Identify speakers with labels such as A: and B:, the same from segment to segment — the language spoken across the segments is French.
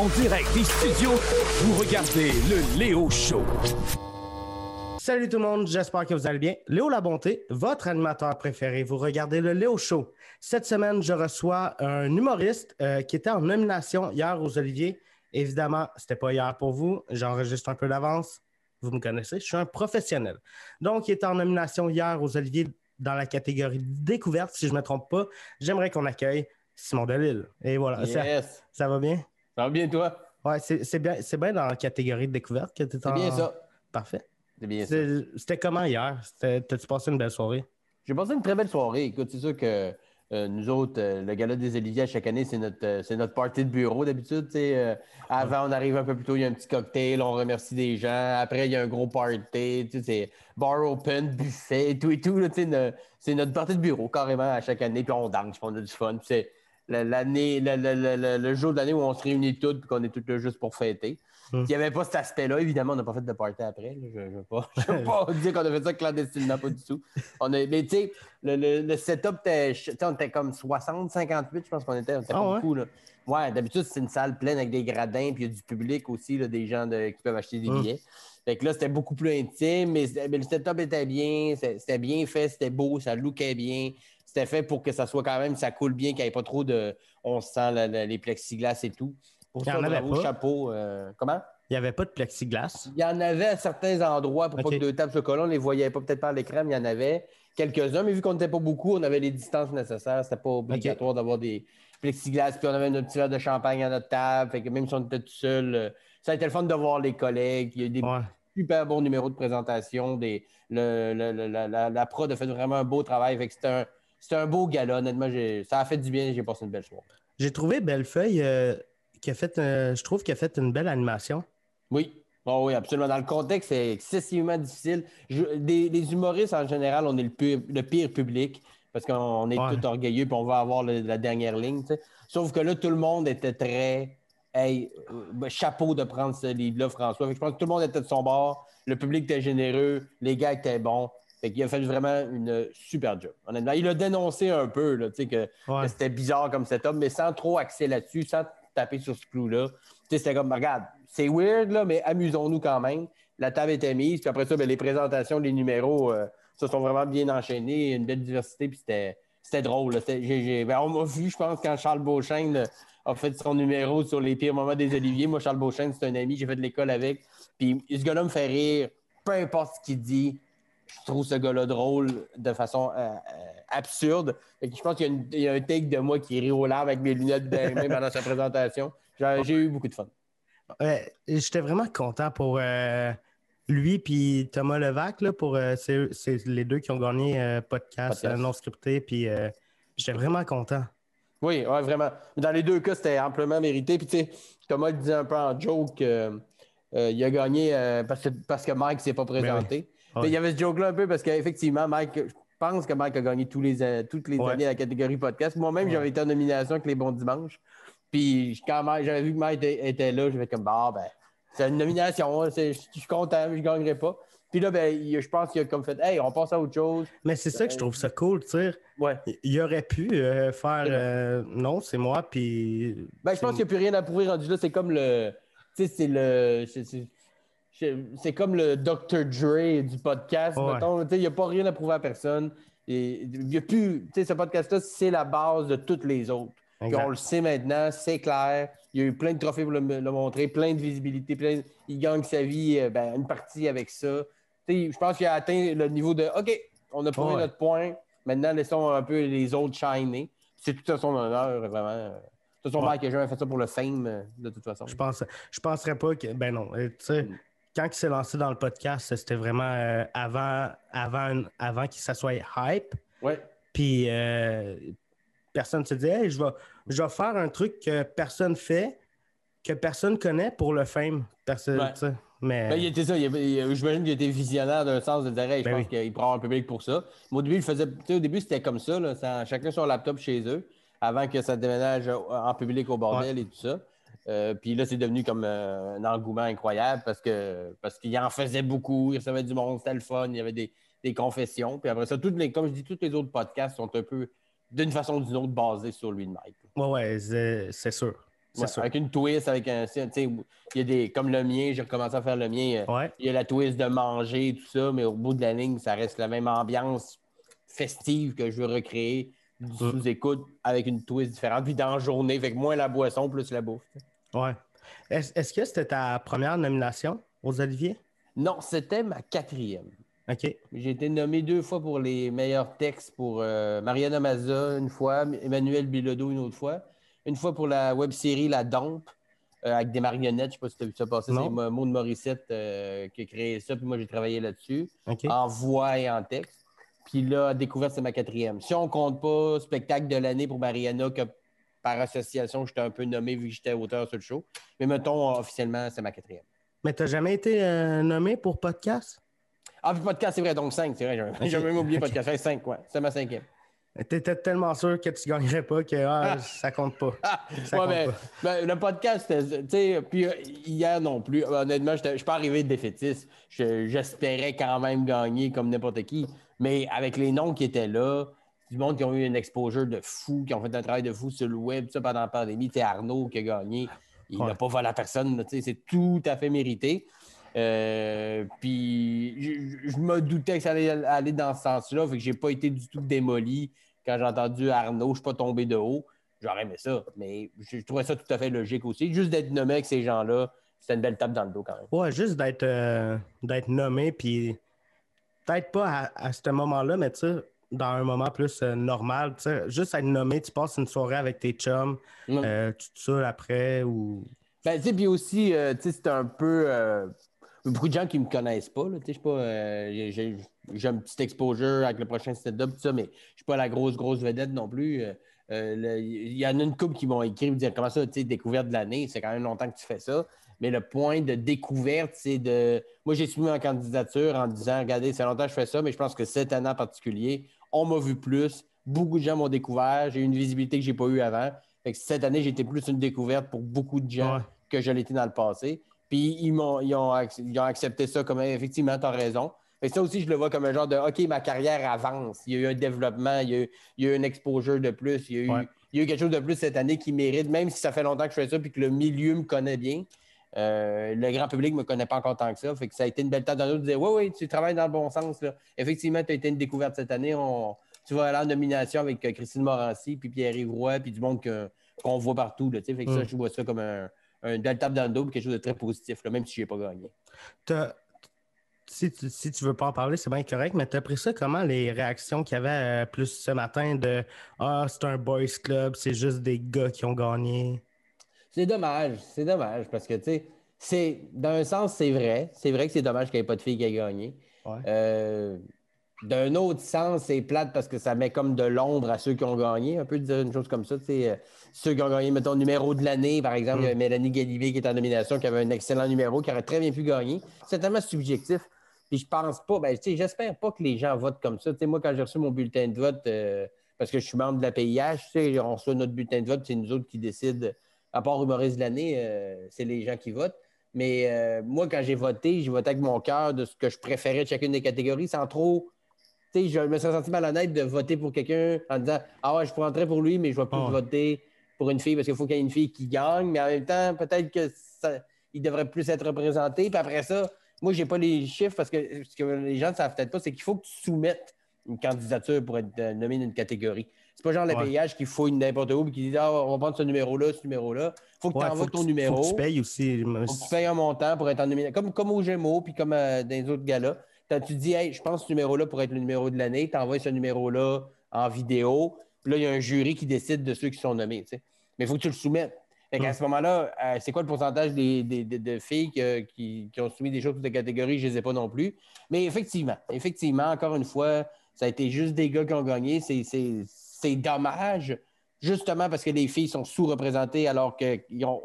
A: En direct des studios, vous regardez le Léo Show.
B: Salut tout le monde, j'espère que vous allez bien. Léo La Bonté, votre animateur préféré. Vous regardez le Léo Show. Cette semaine, je reçois un humoriste euh, qui était en nomination hier aux Oliviers. Évidemment, c'était pas hier pour vous. J'enregistre un peu d'avance. Vous me connaissez, je suis un professionnel. Donc, il était en nomination hier aux Oliviers dans la catégorie découverte, si je ne me trompe pas. J'aimerais qu'on accueille Simon Delille. Et voilà, ça va bien?
C: Ça va bien, toi?
B: Ouais, c'est c'est bien, c'est bien dans la catégorie de découverte que tu es
C: C'est
B: en...
C: bien ça.
B: Parfait.
C: C'est bien ça.
B: C'est- C'était comment hier? T'as-tu passé une belle soirée?
C: J'ai passé une très belle soirée. Écoute, c'est sûr que euh, nous autres, euh, le gala des Oliviers, à chaque année, c'est notre, euh, c'est notre party de bureau d'habitude. euh, avant, on arrive un peu plus tôt, il y a un petit cocktail, on remercie des gens. Après, il y a un gros party. tu sais, C'est bar open, buffet, tout et tout. C'est notre party de bureau, carrément, à chaque année. Puis on danse, puis on a du fun. Puis c'est l'année, le, le- le- le- le jour de l'année où on se réunit tous, puis qu'on est tous là juste pour fêter.
B: Hmm.
C: Il n'y avait pas cet aspect-là. Évidemment, on n'a pas fait de party après. là. Je ne veux pas, je veux pas dire qu'on a fait ça clandestinement, pas du tout. On a, mais tu sais, le, le- le setup, était, on était comme 60, 58, je pense qu'on était. On était
B: Ah
C: pas
B: ouais?
C: beaucoup. Là. Ouais, d'habitude, c'est une salle pleine avec des gradins, puis il y a du public aussi, là, des gens de- qui peuvent acheter des
B: Hmm.
C: billets. Fait que là, c'était beaucoup plus intime, mais, mais le setup était bien, c'était bien fait, c'était beau, ça lookait bien. C'était fait pour que ça soit quand même, ça coule bien, qu'il n'y ait pas trop de. On sent la- la- les plexiglas et tout. Pour ça, bravo,
B: pas.
C: chapeau. euh, comment?
B: Il n'y avait pas de plexiglas.
C: Il y en avait à certains endroits pour pas que deux tables se collent. On ne les voyait pas peut-être par l'écran, mais il y en avait quelques-uns. Mais vu qu'on n'était pas beaucoup, on avait les distances nécessaires. C'était pas obligatoire d'avoir des plexiglas. Puis on avait notre petit verre de champagne à notre table. Fait que même si on était tout seul, euh, ça a été le fun de voir les collègues. Il y a eu des
B: Ouais.
C: super bons numéros de présentation. Des, le, le- le- la, la- la prod a fait vraiment un beau travail. Fait que c'était un, c'était un beau gala. Honnêtement, ça a fait du bien. J'ai passé une belle soirée.
B: J'ai trouvé Bellefeuille euh, qui a fait, euh, je trouve, qu'il a fait une belle animation.
C: Oui. Oh oui, absolument. Dans le contexte, c'est excessivement difficile. Je- des, les humoristes, en général, on est le pire, le pire public parce qu'on est
B: Ouais.
C: tout orgueilleux puis on va avoir le- la dernière ligne. Sauf que là, tout le monde était très. Hey, euh, ben, chapeau de prendre ce livre-là, François. Fait que je pense que tout le monde était de son bord. Le public était généreux. Les gars étaient bons. Fait qu'il a fait vraiment une super job. Honnêtement, il a dénoncé un peu là, tu sais, que
B: Ouais.
C: que c'était bizarre comme setup, mais sans trop axer là-dessus, sans taper sur ce clou-là. Tu sais, c'était comme, regarde, c'est weird, là, mais amusons-nous quand même. La table était mise, puis après ça, ben, les présentations, les numéros, euh, se sont vraiment bien enchaînés, une belle diversité, puis c'était, c'était drôle. là. Ben, on m'a vu, je pense, quand Charles Beauchesne a fait son numéro sur les pires moments des Oliviers. Moi, Charles Beauchesne, c'est un ami, j'ai fait de l'école avec. Puis ce gars-là me fait rire, peu importe ce qu'il dit. Je trouve ce gars-là drôle de façon euh, euh, absurde. Fait que je pense qu'il y, a une- il y a un take de moi qui rit aux larmes avec mes lunettes mains pendant sa présentation. J'ai j'ai eu beaucoup de fun.
B: Ouais, J'étais vraiment content pour euh, lui puis Thomas Levac. Là, pour, euh, c'est, les deux qui ont gagné podcast,
C: Podcast.
B: non scripté. Puis j'étais vraiment content.
C: Oui, ouais, vraiment. Dans les deux cas, c'était amplement mérité. Puis, tu sais, Thomas le disait un peu en joke, il a gagné parce, que, parce que Mike ne s'est pas présenté.
B: Ouais.
C: Il y avait ce joke-là un peu parce qu'effectivement, Mike, je pense que Mike a gagné tous les, euh, toutes les
B: Ouais.
C: années la catégorie podcast. Moi-même,
B: Ouais.
C: j'avais été en nomination avec les bons dimanches. Puis, quand j'avais vu que Mike était, était là, j'avais comme, bah, ben, c'est une nomination, hein, je suis content, je ne gagnerai pas. Puis là, ben, je pense qu'il a comme fait, hey, on passe à autre chose.
B: Mais c'est ça que je trouve ça cool. tu sais.
C: Ouais.
B: Il aurait pu euh, faire euh, non, c'est moi. Puis
C: Ben, je pense qu'il n'y a plus rien à prouver rendu là. C'est comme le. Tu sais, c'est le. C'est- comme le Dr. Dre du podcast. Mettons. Il n'y a pas rien à prouver à personne. Et y a plus. Ce podcast-là, c'est la base de toutes les autres. Puis on le sait maintenant, c'est clair. Il y a eu plein de trophées pour le, le montrer, plein de visibilité. Plein... Il gagne sa vie, euh, ben, une partie avec ça. Je pense qu'il a atteint le niveau de OK, on a prouvé notre point. Maintenant, laissons un peu les autres shiner. C'est tout à son honneur, vraiment. De toute façon,
B: Ouais.
C: N'a jamais fait ça pour le fame, euh, de toute façon.
B: Je pense, je penserais pas que. Ben non. euh, Tu sais,
C: Mm.
B: Quand il s'est lancé dans le podcast, c'était vraiment euh, avant, avant, avant qu'il ça soit hype.
C: Ouais.
B: Puis euh, personne se dit, hey, je vais, je vais faire un truc que personne fait, que personne connaît pour le fame. Personne,
C: Ouais.
B: Mais
C: Ben, il était ça. il- J'imagine qu'il était visionnaire d'un sens de dire, Hey, je
B: Ben
C: pense
B: oui.
C: qu'il prend un public pour ça. Mais au début, il faisait. Au début, c'était comme ça, là, chacun son laptop chez eux, avant que ça déménage en public au bordel et tout ça. Euh, puis là, c'est devenu comme euh, un engouement incroyable parce que parce qu'il en faisait beaucoup, il recevait du monde, c'était le fun, il y avait des, des confessions. Puis après ça, toutes les, comme je dis, tous les autres podcasts sont un peu, d'une façon ou d'une autre, basés sur lui de Mike.
B: ouais, ouais, c'est sûr. C'est
C: Ouais,
B: sûr.
C: avec une twist, avec un. il y a des. Comme le mien, j'ai recommencé à faire le mien. euh,
B: Ouais.
C: Il y a la twist de manger, tout ça, mais au bout de la ligne, ça reste la même ambiance festive que je veux recréer du sous-écoute avec une twist différente. Puis dans la journée, que moins la boisson, plus la bouffe.
B: Ouais. Est- Est-ce que c'était ta première nomination aux Olivier?
C: Non, c'était ma quatrième.
B: OK.
C: J'ai été nommé deux fois pour les meilleurs textes pour euh, Mariana Maza une fois, Emmanuel Bilodeau une autre fois, une fois pour la web série La Dompe euh, avec des marionnettes. Je sais pas si tu as vu ça passer, c'est Maud Morissette euh, qui a créé ça, puis moi j'ai travaillé là-dessus, en voix et en texte. Puis là, découverte, c'est ma quatrième. Si on compte pas spectacle de l'année pour Mariana, que par association, j'étais un peu nommé vu que j'étais auteur sur le show. Mais mettons, officiellement, c'est ma quatrième.
B: Mais t'as jamais été euh, nommé pour podcast?
C: Ah, puis podcast, c'est vrai, donc cinq, c'est vrai. J'ai même oublié podcast. Fait cinq, ouais. C'est ma cinquième.
B: T'étais tellement sûr que tu gagnerais pas que ah, ça compte pas.
C: Ah,
B: Ça
C: ouais,
B: compte
C: mais,
B: pas.
C: ben, le podcast, tu sais, puis euh, hier non plus. Honnêtement, je suis pas arrivé de défaitiste. Je- J'espérais quand même gagner comme n'importe qui. Mais avec les noms qui étaient là, du monde qui ont eu une exposure de fou, qui ont fait un travail de fou sur le web, tout ça pendant la pandémie. Sais, Arnaud qui a gagné, il n'a pas volé à personne. C'est tout à fait mérité. Euh, puis je, je me doutais que ça allait aller dans ce sens-là, fait que j'ai pas été du tout démoli quand j'ai entendu Arnaud, je suis pas tombé de haut. J'aurais aimé ça, mais je trouvais ça tout à fait logique aussi. Juste d'être nommé avec ces gens-là, c'était une belle tape dans le dos quand même.
B: Ouais, juste d'être euh, d'être nommé, puis peut-être pas à, à ce moment-là, mais tu sais, dans un moment plus euh, normal, tu sais, juste être nommé, tu passes une soirée avec tes chums,
C: Mm.
B: euh, tu te saoules après ou.
C: Ben, tu sais, puis aussi, euh, tu sais, c'est un peu. beaucoup de gens qui me connaissent pas, tu sais, je suis pas. j'ai- un petit exposure avec le prochain stand-up, tout ça, mais je suis pas la grosse, grosse vedette non plus. Il y en a une couple qui m'ont écrit, me dire comment ça, tu sais, découverte de l'année, c'est quand même longtemps que tu fais ça. Mais le point de découverte, c'est de. Moi, j'ai soumis ma candidature en disant regardez, c'est longtemps que je fais ça, mais je pense que cette année en particulier, on m'a vu plus. Beaucoup de gens m'ont découvert. J'ai eu une visibilité que je n'ai pas eue avant. Fait que cette année, j'ai été plus une découverte pour beaucoup de gens
B: Ouais.
C: que je l'étais dans le passé. Puis ils, m'ont, ils, ont, ils ont accepté ça comme effectivement, tu as raison. Que ça aussi, je le vois comme un genre de OK, ma carrière avance. Il y a eu un développement, il y a eu, il y a eu une exposure de plus, il y, a eu,
B: Ouais.
C: il y a eu quelque chose de plus cette année qui mérite, même si ça fait longtemps que je fais ça puis que le milieu me connaît bien. Euh, le grand public ne me connaît pas encore tant que ça. Fait que ça a été une belle tête dans l'autre de dire Oui, oui, tu travailles dans le bon sens. Là. Effectivement, tu as été une découverte cette année. On- tu vas aller en nomination avec euh, Christine Morancy, puis Pierre-Yves Roy, puis du monde qu'on voit partout. Là, tu fait que ça,
B: Mm.
C: je vois ça comme un, un belle tape dans le dos, quelque chose de très positif, là, même si je n'ai pas gagné.
B: Si tu, si tu veux pas en parler, c'est bien correct, mais t'as pris ça comment les réactions qu'il y avait euh, plus ce matin de Ah, c'est un boys club, c'est juste des gars qui ont gagné?
C: C'est dommage, c'est dommage, parce que, tu sais, c'est, d'un sens, c'est vrai. C'est vrai que c'est dommage qu'il n'y ait pas de fille qui ait gagné.
B: Ouais.
C: Euh, d'un autre sens, c'est plate parce que ça met comme de l'ombre à ceux qui ont gagné. Un peu de dire une chose comme ça. tu sais, euh, ceux qui ont gagné, mettons, numéro de l'année, par exemple, il y avait Mélanie Galibier qui est en nomination, qui avait un excellent numéro, qui aurait très bien pu gagner. C'est tellement subjectif. Puis je pense pas, ben, tu sais, j'espère pas que les gens votent comme ça. Tu sais, moi, quand j'ai reçu mon bulletin de vote, euh, parce que je suis membre de la PIH, tu sais, on reçoit notre bulletin de vote, c'est nous autres qui décident, à part humoriste de l'année, euh, c'est les gens qui votent. Mais euh, moi, quand j'ai voté, j'ai voté avec mon cœur de ce que je préférais de chacune des catégories, sans trop. Tu sais, je me suis senti malhonnête de voter pour quelqu'un en disant Ah ouais, je prendrais pour lui, mais je vais plus
B: Ah
C: voter pour une fille parce qu'il faut qu'il y ait une fille qui gagne. Mais en même temps, peut-être que ça- il devrait plus être représenté. Puis après ça, moi, j'ai pas les chiffres parce que ce que les gens ne savent peut-être pas, c'est qu'il faut que tu soumettes une candidature pour être euh, nommé dans une catégorie. C'est pas genre le
B: Ouais.
C: payage qui fouille n'importe où et qui dit Ah, on va prendre ce numéro-là, ce numéro-là. faut que
B: Ouais,
C: tu envoies ton
B: tu-
C: numéro.
B: Faut que tu payes aussi.
C: Faut que tu payes un montant pour être en nomination. Comme, comme au Gémeaux, puis comme euh, dans les autres galas. Tu dis, hey, je pense ce numéro-là pourrait être le numéro de l'année. Tu envoies ce numéro-là en vidéo. Puis là, il y a un jury qui décide de ceux qui sont nommés. Mais il faut que tu le soumettes. Fait qu'à ce moment-là, euh, c'est quoi le pourcentage des, des- des- de filles que- qui, qui ont soumis des choses pour des catégories? Je ne les ai pas non plus. Mais effectivement, effectivement, encore une fois, ça a été juste des gars qui ont gagné. C'est- C'est dommage, justement parce que les filles sont sous-représentées alors qu'ils ont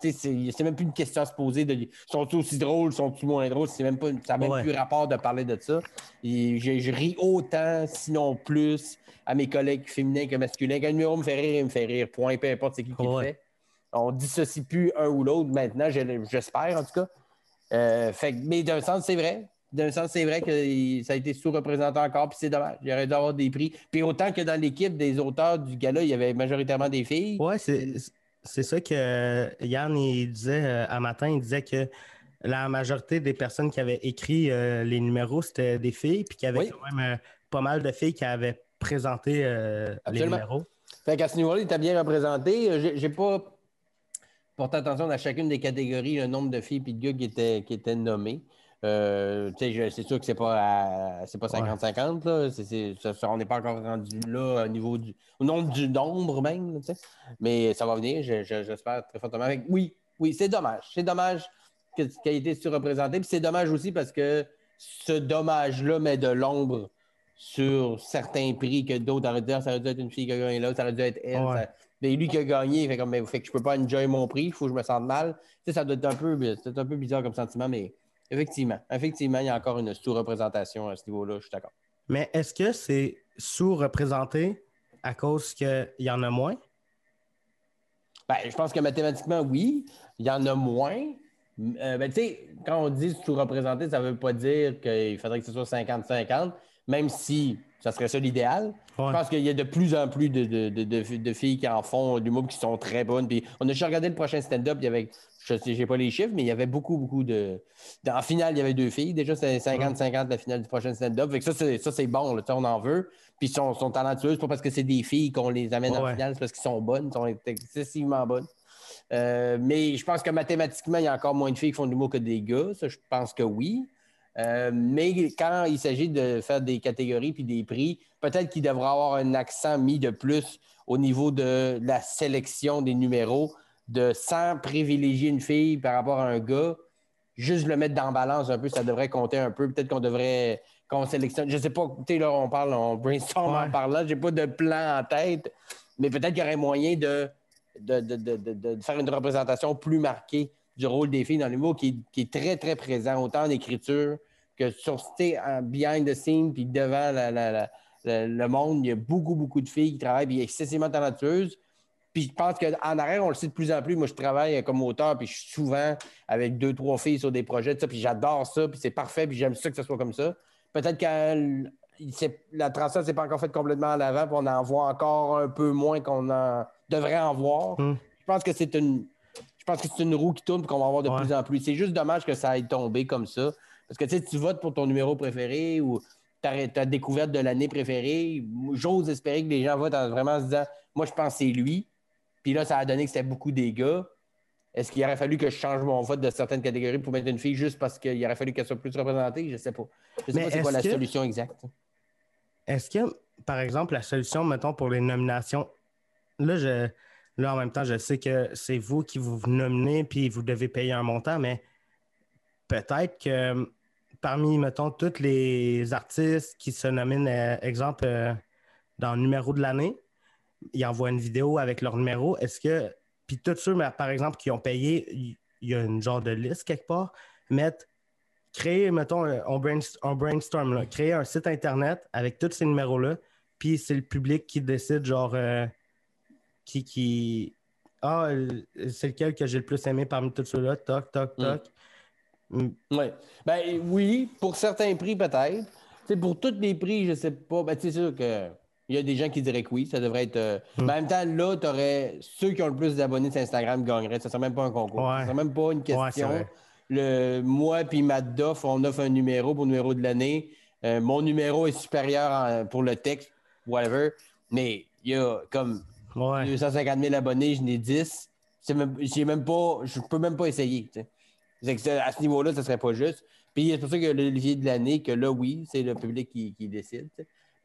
C: sais, C'est même plus une question à se poser de sont-ils aussi drôles, sont-ils moins drôles? C'est même pas, ça n'a même
B: Ouais.
C: plus rapport de parler de ça. Et je, je ris autant, sinon plus, à mes collègues féminins que masculins. Quand un numéro me fait rire, il me fait rire. Point, peu importe c'est qui qui le fait. On dissocie plus un ou l'autre maintenant, je- j'espère en tout cas. Euh, fait, mais d'un sens, c'est vrai. D'un sens, c'est vrai que ça a été sous-représenté encore, puis c'est dommage. Il aurait dû avoir des prix. Puis autant que dans l'équipe des auteurs du gala, il y avait majoritairement des filles.
B: Ouais, c'est ça que Yann il disait euh, à matin, il disait que la majorité des personnes qui avaient écrit euh, les numéros, c'était des filles, puis qu'il y avait
C: Oui.
B: quand même euh, pas mal de filles qui avaient présenté euh, les numéros.
C: Fait qu'à ce niveau-là, il était bien représenté. Euh, J'ai j'ai pas porté attention à chacune des catégories, le nombre de filles et de gars qui étaient, qui étaient nommés. Euh, c'est sûr que c'est pas c'est pas 50-50. là. C'est- c'est- ça- ça- on n'est pas encore rendu là au niveau du au nombre du nombre même. là. Mais ça va venir, je- je- j'espère très fortement. Oui, oui, c'est dommage. C'est dommage que- qu'elle ait été surreprésentée. Puis c'est dommage aussi parce que ce dommage-là met de l'ombre sur certains prix que d'autres auraient dû dire ça aurait dû être une fille qui a gagné là, ça aurait dû être elle.
B: Ouais.
C: ça- Mais lui qui a gagné, il fait comme, mais fait que je peux pas enjoy mon prix, il faut que je me sente mal. Tu sais, ça doit être un peu, c'est un peu bizarre comme sentiment, mais effectivement, effectivement, il y a encore une sous-représentation à ce niveau-là, je suis d'accord.
B: Mais est-ce que c'est sous-représenté à cause qu'il y en a moins?
C: Ben, je pense que mathématiquement, oui. Il y en a moins. Euh, ben, tu sais, quand on dit sous-représenté, ça ne veut pas dire qu'il faudrait que ce soit 50-50, même si ça serait ça l'idéal.
B: Ouais.
C: Je pense qu'il y a de plus en plus de, de- de- filles qui en font du l'humour qui sont très bonnes. Puis on a juste regardé le prochain stand-up, il y avait, je sais, j'ai pas les chiffres, mais il y avait beaucoup, beaucoup de. En finale, il y avait deux filles. Déjà, c'est 50-50 la finale du prochain stand-up. Ça, c'est, bon, là, on en veut. Puis ils sont, sont talentueuses, pas parce que c'est des filles qu'on les amène en finale, c'est parce qu'ils sont bonnes, ils sont excessivement bonnes. Euh, mais je pense que mathématiquement, il y a encore moins de filles qui font de l'humour que des gars. Ça, je pense que oui. Euh, mais quand il s'agit de faire des catégories puis des prix, peut-être qu'il devra avoir un accent mis de plus au niveau de la sélection des numéros, de sans privilégier une fille par rapport à un gars, juste le mettre dans la balance un peu, ça devrait compter un peu. Peut-être qu'on devrait qu'on sélectionne. Je sais pas, tu sais, là, on parle, on brainstorm
B: Ouais.
C: en parlant, j'ai pas de plan en tête, mais peut-être qu'il y aurait moyen de, de, de- de- de- faire une représentation plus marquée du rôle des filles dans l'humour qui, qui est très, très présent, autant en écriture que sur en behind the scene, puis devant la- la- la- la- le monde. Il y a beaucoup, beaucoup de filles qui travaillent, puis excessivement talentueuses. Puis je pense qu'en arrière, on le sait de plus en plus. Moi, je travaille comme auteur, puis je suis souvent avec deux, trois filles sur des projets, tout ça, puis j'adore ça, puis c'est parfait, puis j'aime ça que ce soit comme ça. Peut-être que la transition s'est pas encore faite complètement à l'avant, puis on en voit encore un peu moins qu'on en devrait en voir.
B: Hmm.
C: Je pense que c'est une. Je pense que c'est une roue qui tourne et qu'on va en voir de
B: Ouais.
C: plus en plus. C'est juste dommage que ça aille tomber comme ça. Parce que tu sais, tu votes pour ton numéro préféré ou ta, ta découverte de l'année préférée. J'ose espérer que les gens votent en vraiment se disant Moi, je pense que c'est lui. Puis là, ça a donné que c'était beaucoup des gars. Est-ce qu'il aurait fallu que je change mon vote de certaines catégories pour mettre une fille juste parce qu'il aurait fallu qu'elle soit plus représentée? Je sais pas. Je sais
B: Mais
C: pas c'est quoi la
B: que-
C: solution exacte.
B: Est-ce que, par exemple, la solution, mettons, pour les nominations, là, je, là en même temps, je sais que c'est vous qui vous nominez puis vous devez payer un montant, mais peut-être que parmi, mettons, tous les artistes qui se nominent, euh, exemple, euh, dans le numéro de l'année, ils envoient une vidéo avec leur numéro. Est-ce que, puis tous ceux, par exemple, qui ont payé, il y a une genre de liste quelque part, mettre créer, mettons, un- on, brainst- on brainstorm, là, créer un site Internet avec tous ces numéros-là, puis c'est le public qui décide, genre, euh, qui, qui. Ah, c'est lequel que j'ai le plus aimé parmi tous ceux-là, toc, toc,
C: Mm.
B: toc. Mm.
C: Oui. Ben oui, pour certains prix, peut-être. Pour tous les prix, je sais pas. Ben, c'est sûr que. Il y a des gens qui diraient que oui, ça devrait être. euh,
B: Mm.
C: Mais en même temps, là, tu aurais. Ceux qui ont le plus d'abonnés sur Instagram gagneraient. Ça ne serait même pas un concours.
B: Ouais.
C: Ça serait même pas une question. le, moi puis Matt Duff, on offre un numéro pour le numéro de l'année. Euh, mon numéro est supérieur en- pour le texte, whatever. Mais il y a comme
B: Ouais.
C: 250 000 abonnés, je n'ai 10. C'est même, même pas, je peux même pas essayer. que à ce niveau-là, ça serait pas juste. Puis c'est pour ça que l'Olivier de l'année, que là, oui, c'est le public qui, qui décide.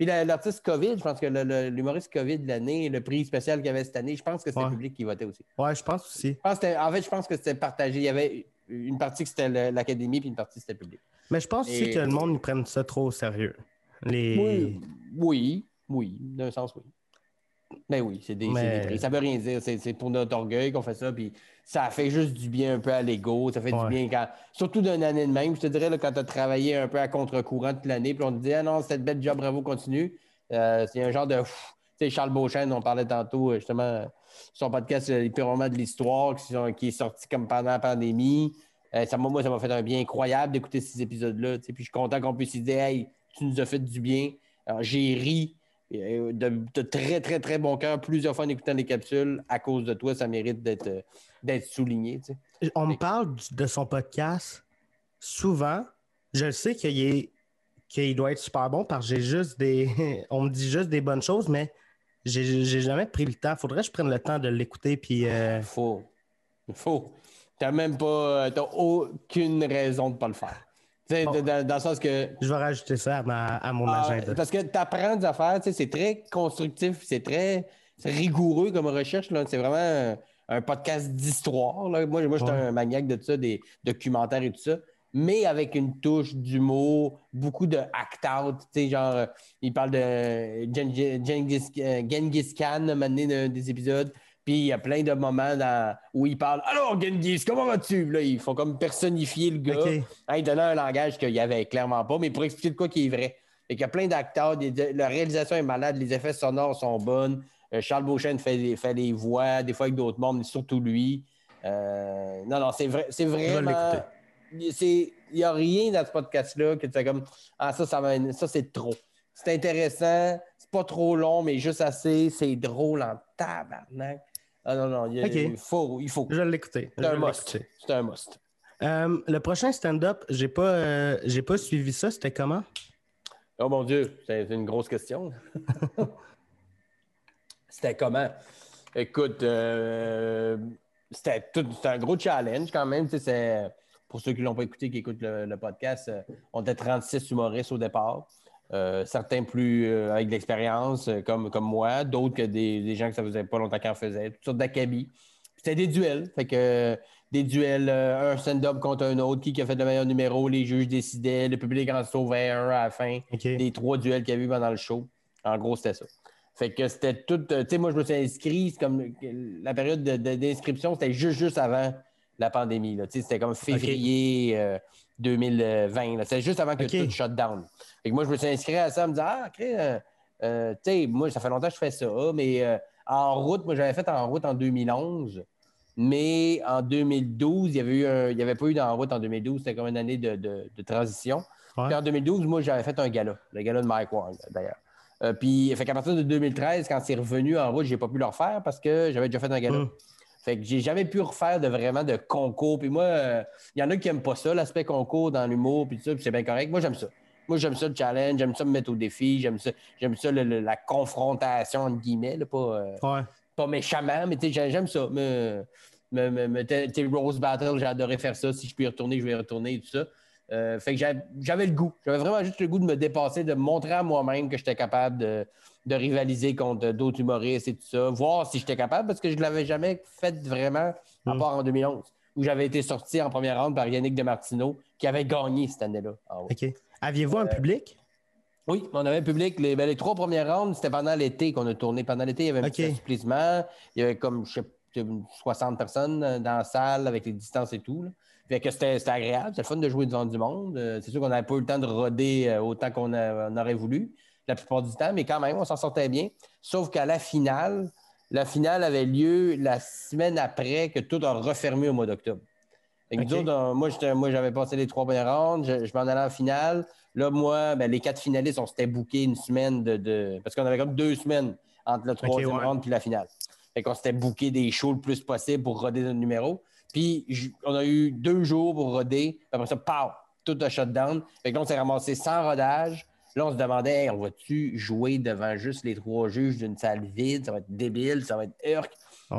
C: Puis la- l'artiste COVID, je pense que l'humoriste COVID de l'année, le prix spécial qu'il y avait cette année, je pense que
B: Ouais.
C: le public qui votait aussi.
B: Ouais, je pense aussi.
C: Je pense que c'était- en fait, je pense que c'était partagé. Il y avait une partie que c'était l'académie, puis une partie c'était le public.
B: Mais je pense aussi que le monde, ils prennent ça trop au sérieux. Les...
C: Oui, oui, oui, d'un sens, oui. Mais oui, c'est des,
B: Mais-
C: des prix. Ça veut rien dire. C'est c'est pour notre orgueil qu'on fait ça. Puis ça fait juste du bien un peu à l'ego. Ça fait
B: Ouais.
C: du bien quand. Surtout d'une année de même. Je te dirais, là, quand tu as travaillé un peu à contre-courant toute l'année, puis on te dit, ah non, cette belle job, bravo, continue. Euh, c'est un genre de. Tu sais, Charles Beauchesne, on parlait tantôt, euh, justement, son podcast, euh, Les pires moments de l'histoire, qui, est sorti comme pendant la pandémie. Euh, ça, moi, ça m'a fait un bien incroyable d'écouter ces épisodes-là. Puis je suis content qu'on puisse se dire, hey, tu nous as fait du bien. J'ai ri. De, de, très, très, très bon cœur plusieurs fois en écoutant les capsules. À cause de toi, ça mérite d'être d'être souligné.
B: On me parle de son podcast souvent. Je sais qu'il est qu'il doit être super bon parce que j'ai juste des. On me dit juste des bonnes choses, mais j'ai jamais pris le temps. Faudrait que je prenne le temps de l'écouter. Puis. Euh...
C: Faut. Faut. T'as même pas. T'as aucune raison de ne pas le faire. Dans, le sens que.
B: Je vais rajouter ça à, mon ah, agenda.
C: Parce que tu apprends des affaires, c'est très constructif, c'est très rigoureux comme recherche. C'est vraiment un, podcast d'histoire. Moi, moi je suis un maniaque de ça, des documentaires et tout ça mais avec une touche d'humour, beaucoup de act-out. Tu sais, genre, euh, il parle de Genghis, euh, Genghis Khan, des épisodes. Puis il y a plein de moments où il parle Alors, Genghis, comment vas-tu? Là, il faut comme personnifier le gars en lui donnant un langage qu'il n'y avait clairement pas, mais pour expliquer de quoi qui est vrai. Et qu'il y a plein d'acteurs, la réalisation est malade, les effets sonores sont bonnes. Euh, Charles Beauchesne fait, fait les voix, des fois avec d'autres membres, mais surtout lui. non, non, c'est vrai, c'est vraiment il n'y a rien dans ce podcast-là que tu fais comme Ah, ça, ça, ça c'est trop. C'est intéressant, c'est pas trop long, mais juste assez, c'est drôle en tabarnak. Ah non, non, il, faut, il faut.
B: Je vais l'écouter.
C: C'est un must. C'est un must.
B: Euh, le prochain stand-up, j'ai pas, euh, j'ai pas suivi ça. C'était comment?
C: Oh mon Dieu, c'est une grosse question. c'était comment? Écoute, euh, c'était un gros challenge quand même. C'est pour ceux qui ne l'ont pas écouté, qui écoutent le, podcast, euh, on était 36 humoristes au départ. Euh, certains plus euh, avec de l'expérience, comme, comme moi, d'autres que des, gens que ça faisait pas longtemps qu'ils en faisaient, toutes sortes d'acabis. C'était des duels. Fait que des duels, un stand-up contre un autre, qui, a fait le meilleur numéro, les juges décidaient, le public en sauvait un à la fin. Des trois duels qu'il y a eu pendant le show. En gros, c'était ça. Fait que c'était tout. Tu sais, moi, je me suis inscrit, comme la période d'inscription, c'était juste, juste avant la pandémie. C'était comme février 2020. Euh, C'était juste avant que tout shut down. Et moi, je me suis inscrit à ça en me disant Ah, euh, euh, tu sais, moi, ça fait longtemps que je fais ça, mais en route, moi, j'avais fait en route en 2011. Mais en 2012, il y avait eu il n'y avait pas eu d'en route en 2012. C'était comme une année de, transition. Puis en 2012, moi, j'avais fait un gala, le gala de Mike Ward, d'ailleurs. puis, fait qu'à partir de 2013, quand c'est revenu en route, j'ai pas pu le refaire parce que j'avais déjà fait un gala. Hum. Fait que j'ai jamais pu refaire de vraiment de concours. Puis moi, il euh, y en a qui n'aiment pas ça, l'aspect concours dans l'humour, puis tout ça, puis c'est bien correct. Moi, j'aime ça. Moi, j'aime ça le challenge, j'aime ça me mettre au défi, j'aime ça, j'aime ça la confrontation, entre guillemets, pas, euh, pas méchamment, mais j'aime ça. Me, me, Rose Battle, j'ai adoré faire ça. Si je peux y retourner, je vais y retourner et tout ça. Euh, fait que j'avais le goût. J'avais vraiment juste le goût de me dépasser, de montrer à moi-même que j'étais capable de, de rivaliser contre d'autres humoristes et tout ça, voir si j'étais capable, parce que je ne l'avais jamais fait vraiment, à hmm. part en 2011, où j'avais été sorti en première ronde par Yannick Demartino, qui avait gagné cette année-là.
B: OK. Aviez-vous un euh, public?
C: Oui, on avait un public. Les, ben, les trois premières rondes, c'était pendant l'été qu'on a tourné. Pendant l'été, il y avait un petit assouplissement. Il y avait comme, je sais 60 personnes dans la salle avec les distances et tout. Fait que c'était agréable, c'était le fun de jouer devant du monde. Euh, c'est sûr qu'on n'avait pas eu le temps de roder euh, autant qu'on aurait voulu la plupart du temps, mais quand même, on s'en sortait bien. Sauf qu'à la finale, la finale avait lieu la semaine après que tout a refermé au mois d'octobre. Moi, j'avais passé les trois premières rondes, je, m'en allais en finale. Là, moi, ben, les quatre finalistes, on s'était booké une semaine de, Parce qu'on avait comme deux semaines entre la troisième ronde et la finale. Fait qu'on s'était booké des shows le plus possible pour roder notre numéro. Puis on a eu deux jours pour roder. Après ça, pow! Tout a shut down. Fait que là, on s'est ramassé sans rodage. Là, on se demandait, on va-tu jouer devant juste les trois juges d'une salle vide? Ça va être débile, ça va être Urk.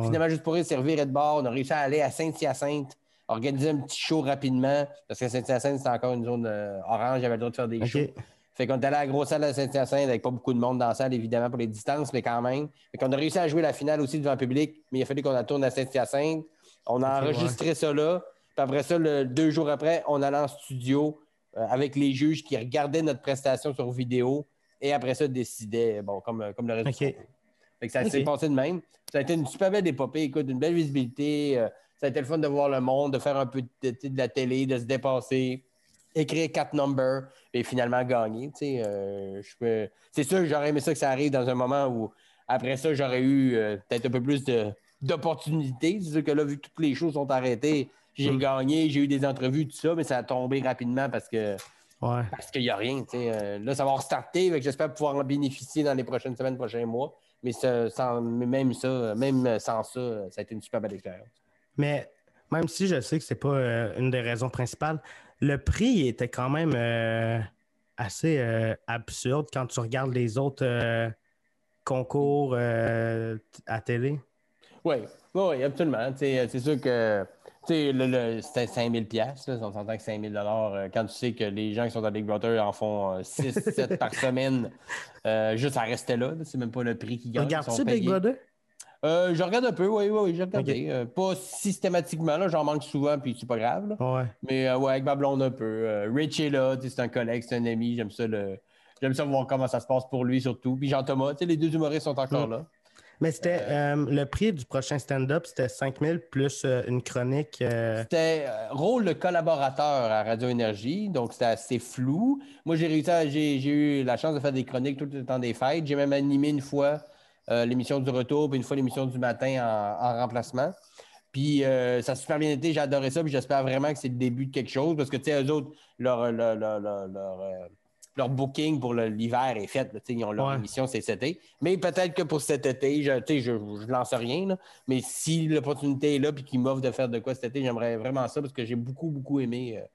C: Finalement, juste pour y servir et de bord, on a réussi à aller à Saint-Hyacinthe, organiser un petit show rapidement, parce que Saint-Hyacinthe, c'est encore une zone euh, orange, j'avais le droit de faire des shows. Fait qu'on est allé à la grosse salle de Saint-Hyacinthe avec pas beaucoup de monde dans la salle, évidemment, pour les distances, mais quand même. Fait qu'on a réussi à jouer la finale aussi devant le public, mais il a fallu qu'on la tourne à Saint-Hyacinthe. On a enregistré ça là. Puis après ça, deux jours après, on allait en studio euh, avec les juges qui regardaient notre prestation sur vidéo et après ça décidaient, bon, comme, comme le reste ça s'est passé de même. Ça a été une super belle épopée, écoute, une belle visibilité. Euh, ça a été le fun de voir le monde, de faire un peu de, la télé, de se dépasser, écrire quatre numbers et finalement gagner. Euh, c'est sûr que j'aurais aimé ça que ça arrive dans un moment où, après ça, j'aurais eu peut-être un peu plus d'opportunités. C'est sûr que là, vu que toutes les choses sont arrêtées, j'ai mm. gagné, j'ai eu des entrevues, tout ça, mais ça a tombé rapidement parce que
B: Ouais.
C: Parce qu'il n'y a rien. Euh, là, ça va restarter. J'espère pouvoir en bénéficier dans les prochaines semaines, prochains mois. Mais ça- sans- mais même ça, même sans ça, ça a été une super belle expérience.
B: Mais même si je sais que c'est pas euh, une des raisons principales, le prix était quand même euh, assez euh, absurde quand tu regardes les autres concours à télé.
C: Oui, oui, absolument. C'est sûr que c'était 5000 pièces. On s'entend que 5000 dollars quand tu sais que les gens qui sont dans Big Brother en font 6, 7 par semaine, juste à rester là. là. C'est même pas le prix qu'ils gagnent.
B: Regardes-tu Big. Brother?
C: Euh, je regarde un peu, oui, oui, oui, j'ai regardé. Euh, pas systématiquement, là, j'en manque souvent, puis c'est pas grave. là.
B: Ouais.
C: Mais euh, ouais, avec ma blonde un peu. Rich est là, c'est un collègue, c'est un ami, j'aime ça le. J'aime ça voir comment ça se passe pour lui surtout. Puis Jean-Thomas, les deux humoristes sont encore là.
B: Mais c'était euh, le prix du prochain stand-up, c'était 5000 plus euh, une chronique. euh,
C: C'était rôle de collaborateur à Radio Énergie, donc c'était assez flou. Moi, j'ai réussi j'ai eu la chance de faire des chroniques tout le temps des fêtes. J'ai même animé une fois euh, l'émission du retour, puis une fois l'émission du matin en, en remplacement. Puis euh, ça a super bien été, j'ai adoré ça, puis j'espère vraiment que c'est le début de quelque chose, parce que, tu sais, eux autres, leur, leur, leur, leur, leur, euh, leur booking pour l'hiver est fait. là, tu sais, ils ont leur
B: Ouais.
C: émission, c'est cet été. Mais peut-être que pour cet été, je, sais, je, je lance rien, là, mais si l'opportunité est là et qu'ils m'offrent de faire de quoi cet été, j'aimerais vraiment ça parce que j'ai beaucoup, beaucoup aimé euh,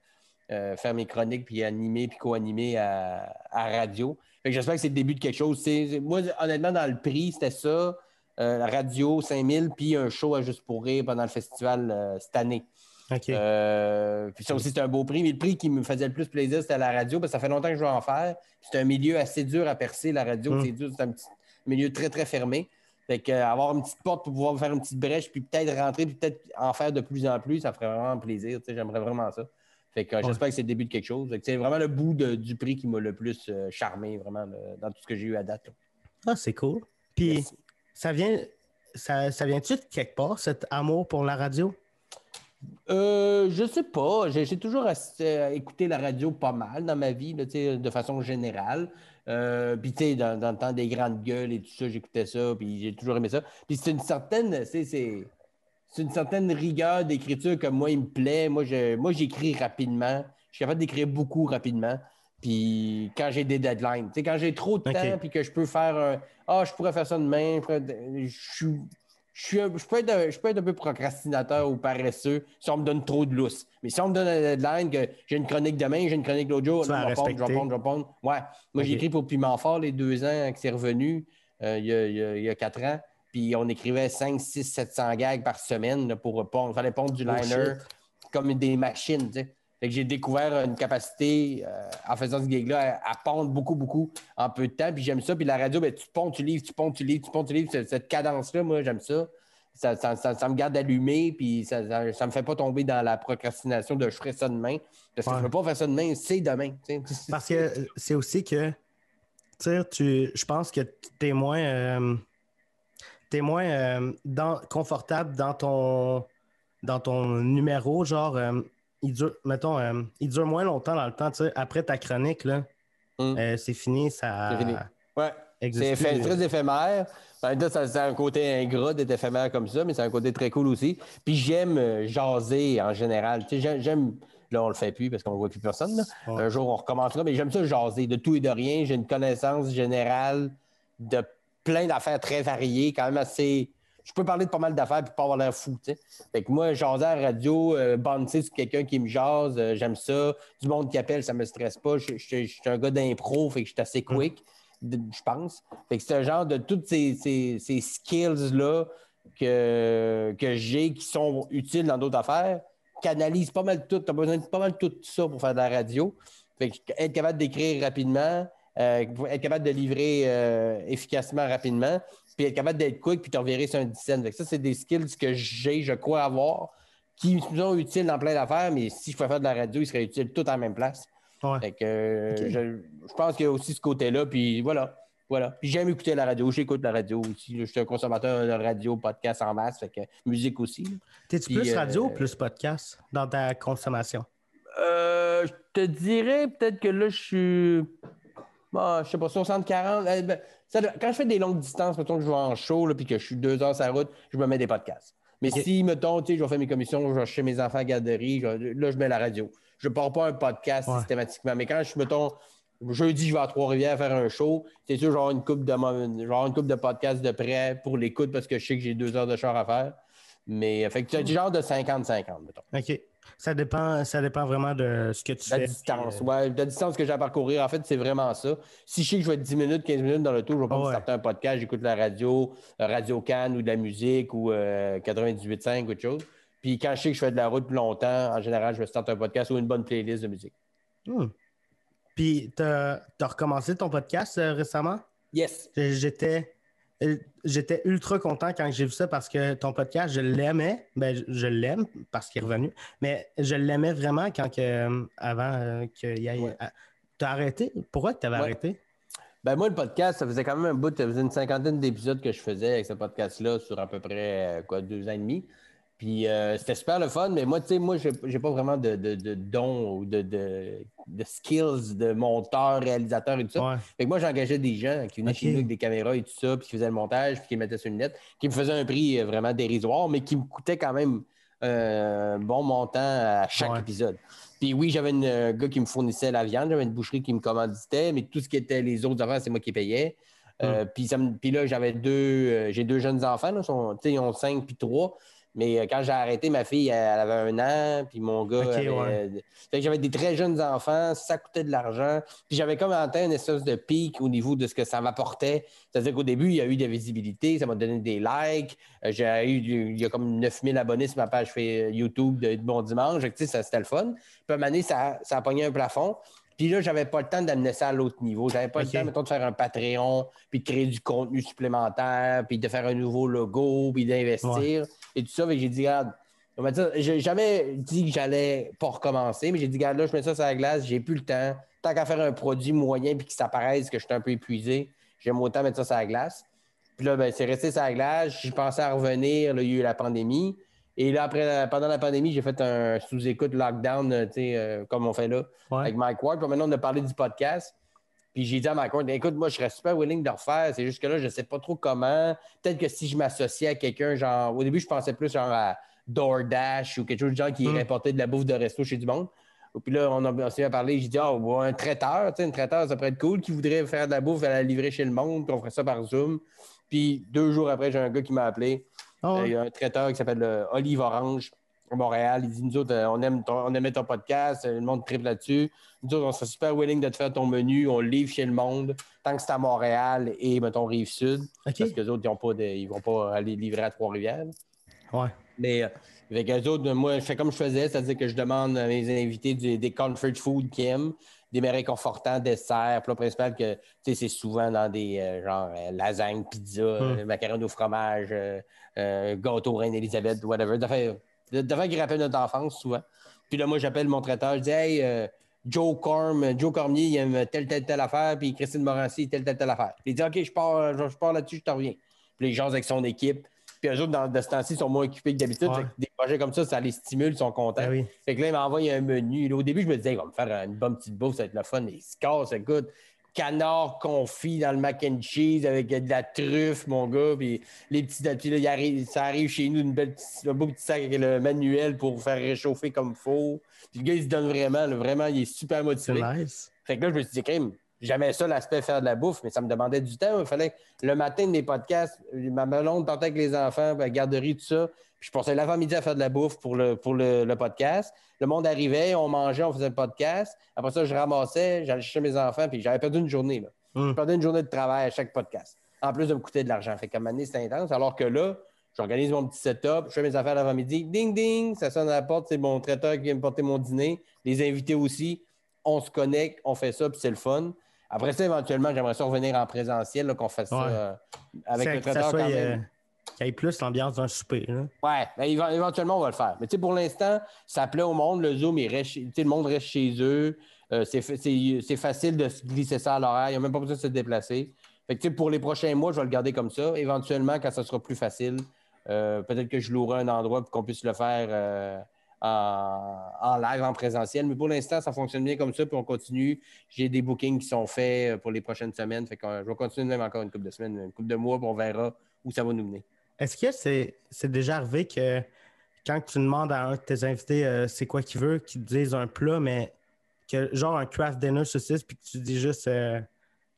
C: euh, faire mes chroniques puis animer puis co-animer à, à radio. J'espère que c'est le début de quelque chose. Moi, honnêtement, dans le prix, c'était ça. euh, la radio, 5000, puis un show à Juste pour rire pendant le festival euh, cette année. Euh, puis ça aussi, c'est un beau prix. Mais le prix qui me faisait le plus plaisir, c'était la radio, parce que ça fait longtemps que je veux en faire. C'est un milieu assez dur à percer, la radio.
B: Mm.
C: C'est dur, c'est un petit milieu très, très fermé. Fait que, avoir une petite porte pour pouvoir faire une petite brèche, puis peut-être rentrer, puis peut-être en faire de plus en plus, ça ferait vraiment plaisir. J'aimerais vraiment ça. Fait que euh, j'espère que c'est le début de quelque chose. C'est vraiment le bout de- du prix qui m'a le plus euh, charmé, vraiment, dans tout ce que j'ai eu à date. là.
B: Ah, c'est cool. Puis
C: Merci.
B: ça vient ça, ça vient-tu de quelque part, cet amour pour la radio?
C: Euh, je sais pas. J'ai toujours euh, écouté la radio pas mal dans ma vie, là, de façon générale. Euh, puis, tu sais, dans, dans le temps des grandes gueules et tout ça, j'écoutais ça, puis j'ai toujours aimé ça. Puis, c'est une certaine, c'est c'est une certaine rigueur d'écriture que moi, il me plaît. Moi, je, moi, j'écris rapidement. Je suis capable d'écrire beaucoup rapidement. Puis, quand j'ai des deadlines, quand j'ai trop de temps, puis que je peux faire un. Ah, je pourrais faire ça demain. je Je je, peux être, un- je peux être un peu procrastinateur ou paresseux si on me donne trop de lousse. Mais si on me donne un deadline, que j'ai une chronique demain, j'ai une chronique l'autre jour, je vais répondre, je répondre, je. Ouais. Moi, j'ai
B: Ok.
C: écrit pour Piment Fort les deux ans que c'est revenu, euh, il, y a, il y a- il y a quatre ans. Puis on écrivait 5, 6, 700 gags par semaine là, pour pondre. Il fallait pondre du
B: Oh,
C: liner comme des machines. tu sais. Fait que j'ai découvert une capacité euh, en faisant ce gig-là à, à pondre beaucoup, beaucoup en peu de temps. Puis j'aime ça. Puis la radio, ben, tu ponds, tu livres, tu ponds, tu livres, tu ponds, tu livres. Cette, cette cadence-là, moi, j'aime ça. Ça, ça, ça- ça me garde allumé, puis ça ne me fait pas tomber dans la procrastination de je ferai ça demain. Parce que
B: Ouais.
C: je ne peux pas faire ça demain, c'est demain.
B: Parce que c'est aussi que, tu sais, tu- je pense que tu es moins, euh, t'es moins euh, dans- confortable dans ton, dans ton numéro. Genre, euh, il dure, mettons, euh, il dure moins longtemps dans le temps. Tu sais, après ta chronique, là,
C: Mm.
B: c'est fini. Ça
C: C'est fini. Ouais. C'est très éphémère. En même temps, ça, ça a un côté ingrat d'être éphémère comme ça, mais c'est un côté très cool aussi. Puis j'aime jaser en général. Tu sais, j'ai- j'aime. Là, on le fait plus parce qu'on ne voit plus personne. là.
B: Ouais.
C: Un jour, on recommencera, mais j'aime ça jaser de tout et de rien. J'ai une connaissance générale de plein d'affaires très variées, quand même assez. Je peux parler de pas mal d'affaires puis pas avoir l'air fou. tu sais. Fait que moi, jaser à la radio, euh, bouncer sur quelqu'un qui me jase, euh, j'aime ça. Du monde qui appelle, ça me stresse pas. Je suis un gars d'impro, fait que je suis assez quick, de- je pense. Fait que c'est un genre de toutes ces, ces- ces skills-là que, que j'ai qui sont utiles dans d'autres affaires, canalise pas mal tout. Tu as besoin de pas mal tout ça pour faire de la radio. Fait que être capable d'écrire rapidement, euh, être capable de livrer euh, efficacement rapidement, puis être capable d'être quick, puis te revirer sur un 10 cents. Ça, c'est des skills que j'ai, je crois avoir, qui me sont utiles dans plein d'affaires, mais si je pouvais faire de la radio, ils seraient utiles tout en même place.
B: Ouais.
C: Fait que je, je pense qu'il y a aussi ce côté-là, puis voilà. Voilà. Puis j'aime écouter la radio, j'écoute la radio aussi. Je suis un consommateur de radio, podcast en masse, fait que musique aussi.
B: T'es-tu plus radio
C: euh,
B: ou plus podcast dans ta consommation?
C: Euh, je te dirais peut-être que là, je suis. Bon, je sais pas, 60-40. Euh, ben, quand je fais des longues distances, mettons que je vais en show puis que je suis deux heures sur la route, je me mets des podcasts. Mais
B: Ok.
C: si, mettons, tu sais, je vais faire mes commissions, je vais chez mes enfants à la garderie, je- là, je mets la radio. je pars pas un podcast
B: Ouais.
C: systématiquement. Mais quand je suis, mettons, jeudi, je vais à Trois-Rivières faire un show, c'est sûr, genre une coupe de, une coupe de podcasts de près pour l'écoute parce que je sais que j'ai deux heures de char à faire. Mais, euh, fait que c'est du genre de 50-50, mettons.
B: OK. Ça dépend, ça dépend vraiment de ce que tu
C: La
B: fais.
C: distance,
B: euh,
C: ouais. La distance que j'ai à parcourir, en fait, c'est vraiment ça. Si je sais que je vais être 10 minutes, 15 minutes dans le tour, je vais pas me
B: ouais.
C: starter un podcast, j'écoute la radio, euh, Radio Cannes ou de la musique ou euh, 98.5 ou autre chose. Puis quand je sais que je fais de la route plus longtemps, en général, je vais starter un podcast ou une bonne playlist de musique.
B: hmm. Puis, tu as recommencé ton podcast euh, récemment?
C: Yes.
B: J'étais j'étais ultra content quand j'ai vu ça parce que ton podcast, je l'aimais. Ben, je, je l'aime parce qu'il est revenu. Mais je l'aimais vraiment quand que, euh, avant euh, qu'il y ait.
C: Ouais.
B: ah, T'as arrêté? Pourquoi tu avais
C: Ouais.
B: arrêté?
C: Ben moi, le podcast, ça faisait quand même un bout, ça faisait une cinquantaine d'épisodes que je faisais avec ce podcast-là sur à peu près euh, quoi, deux ans et demi. Puis euh, c'était super le fun, mais moi, tu sais, moi, j'ai j'ai pas vraiment de, de, de dons ou de, de, de skills de monteur, réalisateur et tout ça.
B: Ouais.
C: Fait que moi, j'engageais des gens qui venaient chez nous avec des caméras et tout ça, puis qui faisaient le montage, puis qui mettaient sur une net, qui me faisaient un prix euh, vraiment dérisoire, mais qui me coûtait quand même euh, un bon montant à chaque
B: Ouais.
C: épisode. Puis oui, j'avais un gars qui me fournissait la viande, j'avais une boucherie qui me commanditait, mais tout ce qui était les autres affaires, c'est moi qui payais. Euh, puis, là, j'avais deux, euh, j'ai deux jeunes enfants, là, sont- ils ont cinq puis trois. Mais euh, quand j'ai arrêté, ma fille, elle avait un an, puis mon gars
B: Ok,
C: avait,
B: ouais.
C: fait que j'avais des très jeunes enfants, ça coûtait de l'argent. Puis j'avais comme atteint une espèce de pic au niveau de ce que ça m'apportait. C'est-à-dire qu'au début, il y a eu de la visibilité, ça m'a donné des likes. Euh, j'ai eu, il y a comme 9000 abonnés sur ma page YouTube de, Bon Dimanche. Sais, ça, c'était le fun. Puis à un moment donné, ça, ça a pogné un plafond. Puis là, j'avais pas le temps d'amener ça à l'autre niveau. J'avais pas le temps, mettons, de faire un Patreon, puis de créer du contenu supplémentaire, puis de faire un nouveau logo, puis d'investir et tout ça. J'ai dit, regarde, on va dire, j'ai jamais dit que j'allais pas recommencer, mais j'ai dit, regarde, là, je mets ça sur la glace, j'ai plus le temps. Tant qu'à faire un produit moyen puis que ça paraisse que je suis un peu épuisé, j'aime autant mettre ça sur la glace. Puis là, ben, c'est resté sur la glace. J'ai pensé à revenir. Là, il y a eu la pandémie. Et là, après, pendant la pandémie, j'ai fait un sous-écoute lockdown, euh, tu sais, euh, comme on fait là,
B: Ouais.
C: avec Mike Ward. Puis maintenant, on a parlé du podcast. Puis j'ai dit à Mike Ward, écoute, moi, je serais super willing de le refaire. C'est juste que là, je ne sais pas trop comment. Peut-être que si je m'associais à quelqu'un, genre, au début, je pensais plus genre à DoorDash ou quelque chose de genre qui
B: Mm.
C: de la bouffe de resto chez du monde. Puis là, on, a, on s'est parlé. J'ai dit, ah, ouais, un traiteur, tu sais, un traiteur, ça pourrait être cool, qui voudrait faire de la bouffe, à la livrer chez le monde, puis on ferait ça par Zoom. Puis deux jours après, j'ai un gars qui m'a appelé.
B: Ah
C: Il y a un traiteur qui s'appelle euh, Olive Orange à Montréal. Il dit Nous autres, euh, on, aime ton, on aimait ton podcast, euh, le monde triple là-dessus. Nous autres, on serait super willing de te faire ton menu, on le livre chez le monde, tant que c'est à Montréal et, mettons, Rive-Sud. Parce que les autres, ils ne vont pas aller livrer à Trois-Rivières.
B: Ouais.
C: Mais avec eux autres, moi, je fais comme je faisais, c'est-à-dire que je demande à mes invités du- des comfort food qu'ils aiment, des mets réconfortants, desserts, plat principal que tu sais, c'est souvent dans des euh, genre euh, lasagne, pizza, euh, macaroni au fromage, euh, euh, gâteau Reine Elisabeth, whatever. D'affaires d'affaires qui rappellent notre enfance souvent. Puis là, moi, j'appelle mon traiteur, je dis Hey, euh, Joe Corm, Joe Cormier, il aime telle, telle, telle affaire, puis Christine Morancy, telle, telle, telle affaire. Puis il dit OK, je pars, je, je pars là-dessus, je te reviens. Puis les gens avec son équipe. Puis eux autres, dans, de ce temps-ci, sont moins occupés que d'habitude.
B: Ouais.
C: Des projets comme ça, ça les stimule, ils sont contents.
B: Ben oui.
C: Fait que là, il m'envoie un menu. Là, au début, je me disais, il va me faire une bonne petite bouffe, ça va être le fun. Mais il se casse, écoute. Canard confit dans le mac and cheese avec de la truffe, mon gars. Puis les petits puis là, arrive- ça arrive chez nous, une belle, un beau petit sac avec le manuel pour faire réchauffer comme il faut. Puis le gars, il se donne vraiment, là, vraiment, il est super motivé.
B: nice.
C: Fait que là, je me suis dit, crime, jamais ça l'aspect faire de la bouffe, mais ça me demandait du temps. Il fallait que le matin de mes podcasts, ma melon partait avec les enfants, ben, garderie, tout ça. Puis je passais l'avant-midi à faire de la bouffe pour le, pour le, le podcast. Le monde arrivait, on mangeait, on faisait le podcast. Après ça, je ramassais, j'allais chercher mes enfants, puis j'avais perdu une journée. Là.
B: Mm.
C: Je perdais une journée de travail à chaque podcast. En plus de me coûter de l'argent. Fait qu'à donné, c'était intense. Alors que là, j'organise mon petit setup, je fais mes affaires l'avant-midi. Ding, ding, ça sonne à la porte, c'est mon traiteur qui vient me porter mon dîner. Les invités aussi. On se connecte, on fait ça, puis c'est le fun. Après ça, éventuellement, j'aimerais ça revenir en présentiel, qu'on fasse ça euh, avec le traiteur quand
B: euh,
C: même.
B: Qu'il ait plus l'ambiance d'un souper. là.
C: Ouais, ben, éve- éventuellement, on va le faire. Mais pour l'instant, ça plaît au monde. Le Zoom, il reste le monde reste chez eux. Euh, c'est fa- c'est c'est facile de se glisser ça à l'horaire. Il n'y a même pas besoin de se déplacer. Fait que, pour les prochains mois, je vais le garder comme ça. Éventuellement, quand ça sera plus facile, euh, peut-être que je louerai un endroit pour qu'on puisse le faire euh, en, live, en présentiel. Mais pour l'instant, ça fonctionne bien comme ça. Puis on continue. J'ai des bookings qui sont faits pour les prochaines semaines. Fait que je vais continuer même encore une couple de semaines, une couple de mois, puis on verra où ça va nous mener.
B: Est-ce que c'est déjà arrivé que, quand tu demandes à un de tes invités euh, c'est quoi qu'il veut, qu'ils te disent un plat, mais que genre un craft dinner saucisse, puis que tu dis juste euh,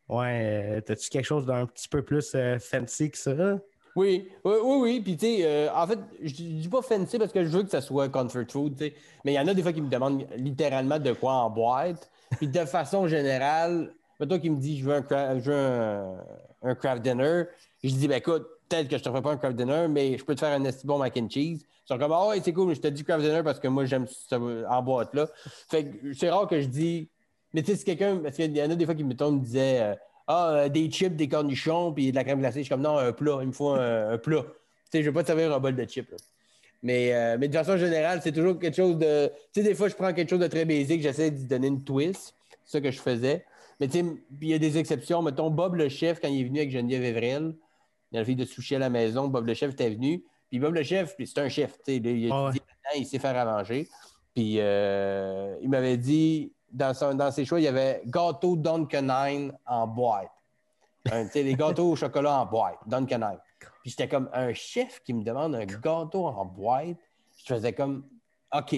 B: Ouais, euh, t'as-tu quelque chose d'un petit peu plus fancy que ça?
C: Oui, oui, oui, oui. Puis, tu sais, en fait, je dis pas fancy parce que je veux que ça soit comfort food, tu sais. Mais il y en a des fois qui me demandent littéralement de quoi en boîte. Puis, de façon générale, toi qui me dis je veux un, cra- je veux un, un craft dinner, je dis, ben écoute, peut-être que je te ferai pas un craft dinner, mais je peux te faire un esti bon mac and cheese. Ils sont comme, ah ouais, c'est cool, mais je te dis craft dinner parce que moi, j'aime ça en boîte, là. Fait que c'est rare que je dis, mais tu sais, si quelqu'un, parce qu'il y en a des fois qui, me disaient, euh, ah, euh, des chips, des cornichons, puis de la crème glacée. Je suis comme, non, un plat, il me faut un, plat. Tu sais, je veux pas te servir un bol de chips. Mais, euh, mais de façon générale, c'est toujours quelque chose de. Tu sais, des fois, je prends quelque chose de très basique, j'essaie d'y donner une twist. C'est ça que je faisais. Mais tu sais, il y a des exceptions. Mettons, Bob le chef, quand il est venu avec Geneviève Evrel, la fille de sushi à la maison, Bob le chef était venu. Puis Bob le chef, c'est un chef, tu sais, il, a étudié
B: Ah ouais.
C: il sait faire à manger. Puis euh, il m'avait dit, dans, son- dans ses choix, il y avait gâteau Duncanine en boîte. Un, tu sais, les gâteaux au chocolat en boîte, Duncanine. Puis j'étais comme un chef qui me demande un gâteau en boîte? Je faisais comme, OK,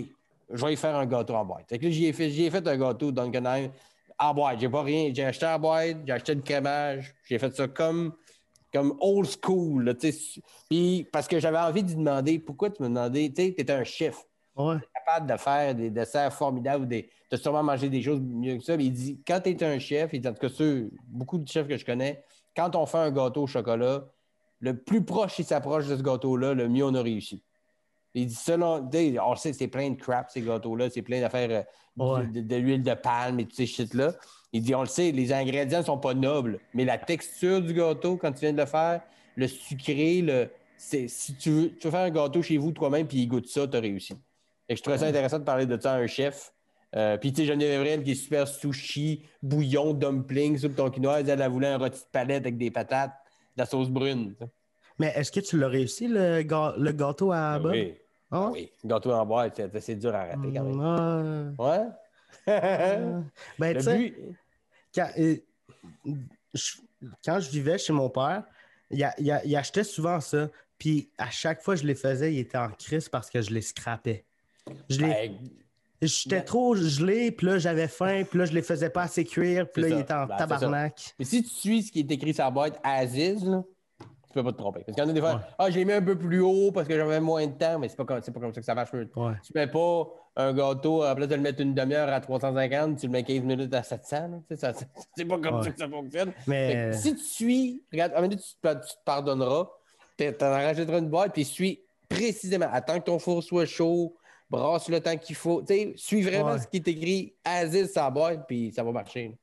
C: je vais y faire un gâteau en boîte. Fait que là, j'y ai fait, j'y ai fait un gâteau Duncanine en boîte. J'ai pas rien. J'ai acheté en boîte, j'ai acheté le crémage. J'ai fait ça comme, comme old school. Puis parce que j'avais envie de lui demander pourquoi tu me demandais, tu sais, un chef
B: Ouais.
C: capable de faire des desserts formidables, des, de sûrement manger des choses mieux que ça. Mais il dit, quand tu es un chef, il dit, en tout cas, ceux, beaucoup de chefs que je connais, quand on fait un gâteau au chocolat, le plus proche il s'approche de ce gâteau-là, le mieux on a réussi. Il dit, selon, on sait, c'est plein de crap, ces gâteaux-là, c'est plein d'affaires euh,
B: Ouais.
C: de, de l'huile de palme et tous ces shit-là. Il dit, on le sait, les ingrédients ne sont pas nobles, mais la texture du gâteau, quand tu viens de le faire, le sucré, le, c'est, si tu veux, tu veux faire un gâteau chez vous toi-même puis il goûte ça, tu as réussi. Et je trouvais ça intéressant de parler de ça à un chef. Euh, puis, tu sais, Geneviève Evrel qui est super sushi, bouillon, dumpling, soupe tonkinoise, elle, elle voulait un rôti de palette avec des patates, de la sauce brune.
B: Mais est-ce que tu l'as réussi, le, ga- le gâteau à Bob?
C: Oui.
B: Ah? Ouais?
C: oui. Gâteau en boîte, c'est, dur à rater quand même.
B: Ah.
C: Ouais?
B: Ben,
C: Le
B: tu sais,
C: but.
B: Quand, je, quand je vivais chez mon père, il, a- il a- il achetait souvent ça. Puis à chaque fois que je les faisais, il était en crise parce que je les scrapais. Je les,
C: Ben,
B: J'étais
C: ben-
B: trop gelé, puis là j'avais faim, puis là je les faisais pas assez cuire, puis là il était en
C: Ben,
B: tabarnak.
C: Mais si tu suis ce qui est écrit sur la boîte Aziz, là, tu peux pas te tromper. Parce qu'il y en a des fois,
B: Ouais.
C: ah, je l'ai mis un peu plus haut parce que j'avais moins de temps, mais c'est pas comme, c'est pas comme ça que ça marche.
B: Ouais.
C: Tu mets pas un gâteau, à place de le mettre une demi-heure à 350, tu le mets 15 minutes à 700. là. Tu sais, ça- ça- C'est pas comme
B: Ouais.
C: ça que ça fonctionne.
B: Mais
C: que si tu suis, regarde, à un moment donné, tu te, tu te pardonneras, t'en rachèteras une boîte, puis suis précisément. Attends que ton four soit chaud, brasse le temps qu'il faut. Tu sais, suis vraiment ce qui est écrit sur la boîte, puis ça va marcher.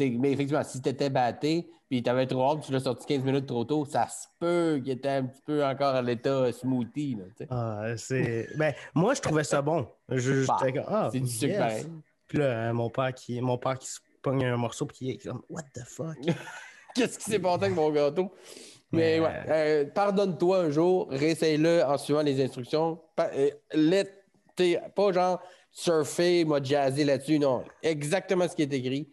C: Mais effectivement, si tu étais batté, puis tu avais trop hâte, tu l'as sorti 15 minutes trop tôt, ça se peut qu'il était un petit peu encore à l'état smoothie. Là,
B: ah, c'est. Ben, moi je trouvais ça bon. Je,
C: Bah,
B: ah,
C: c'est du sucre
B: yes.
C: pareil.
B: Puis là, euh, mon père qui, mon père qui se pogne un morceau, puis qui est comme, what the fuck?
C: Qu'est-ce qui s'est passé avec mon gâteau? Mais
B: Mais-
C: ouais, euh, pardonne-toi un jour, réessaye-le en suivant les instructions. Pa- euh, let- t'sais, pas genre surfer, m'a jazzé là-dessus, non. Exactement ce qui est écrit,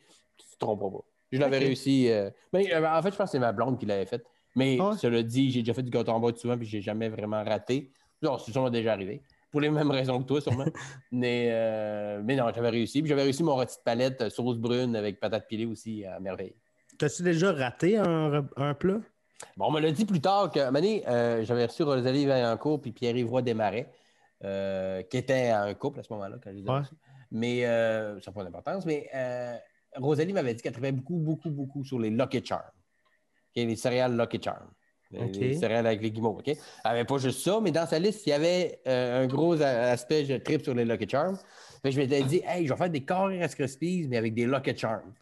C: tromperas pas. Je l'avais réussi. euh, mais, euh, en fait, je pense que c'est ma blonde qui l'avait fait. Mais
B: Ah
C: cela dit, j'ai déjà fait du gâteau en boîte souvent, puis j'ai jamais vraiment raté. Non, c'est sûrement déjà arrivé. Pour les mêmes raisons que toi, sûrement. mais, euh, mais non, j'avais réussi. Puis j'avais réussi mon rôti de palette, sauce brune avec patate pilée aussi à merveille.
B: T'as-tu déjà raté un, plat?
C: Bon, on me l'a dit plus tard que, euh, j'avais reçu Rosalie Vaillancourt puis Pierre-Yves Roy Desmarais, euh, qui étaient un couple à ce moment-là, quand je les ai
B: Ouais.
C: reçus. Mais euh, ça n'a pas d'importance, mais Rosalie m'avait dit qu'elle travaillait beaucoup, beaucoup, beaucoup sur les Lucky Charms. Les céréales Lucky Charms. Les, céréales avec les guimauves. Elle n'avait pas juste ça, mais dans sa liste, il y avait euh, un gros aspect, je trip sur les Lucky Charms. Fait que je m'étais dit, hey, je vais faire des carrés Rice Krispies, mais avec des Lucky Charms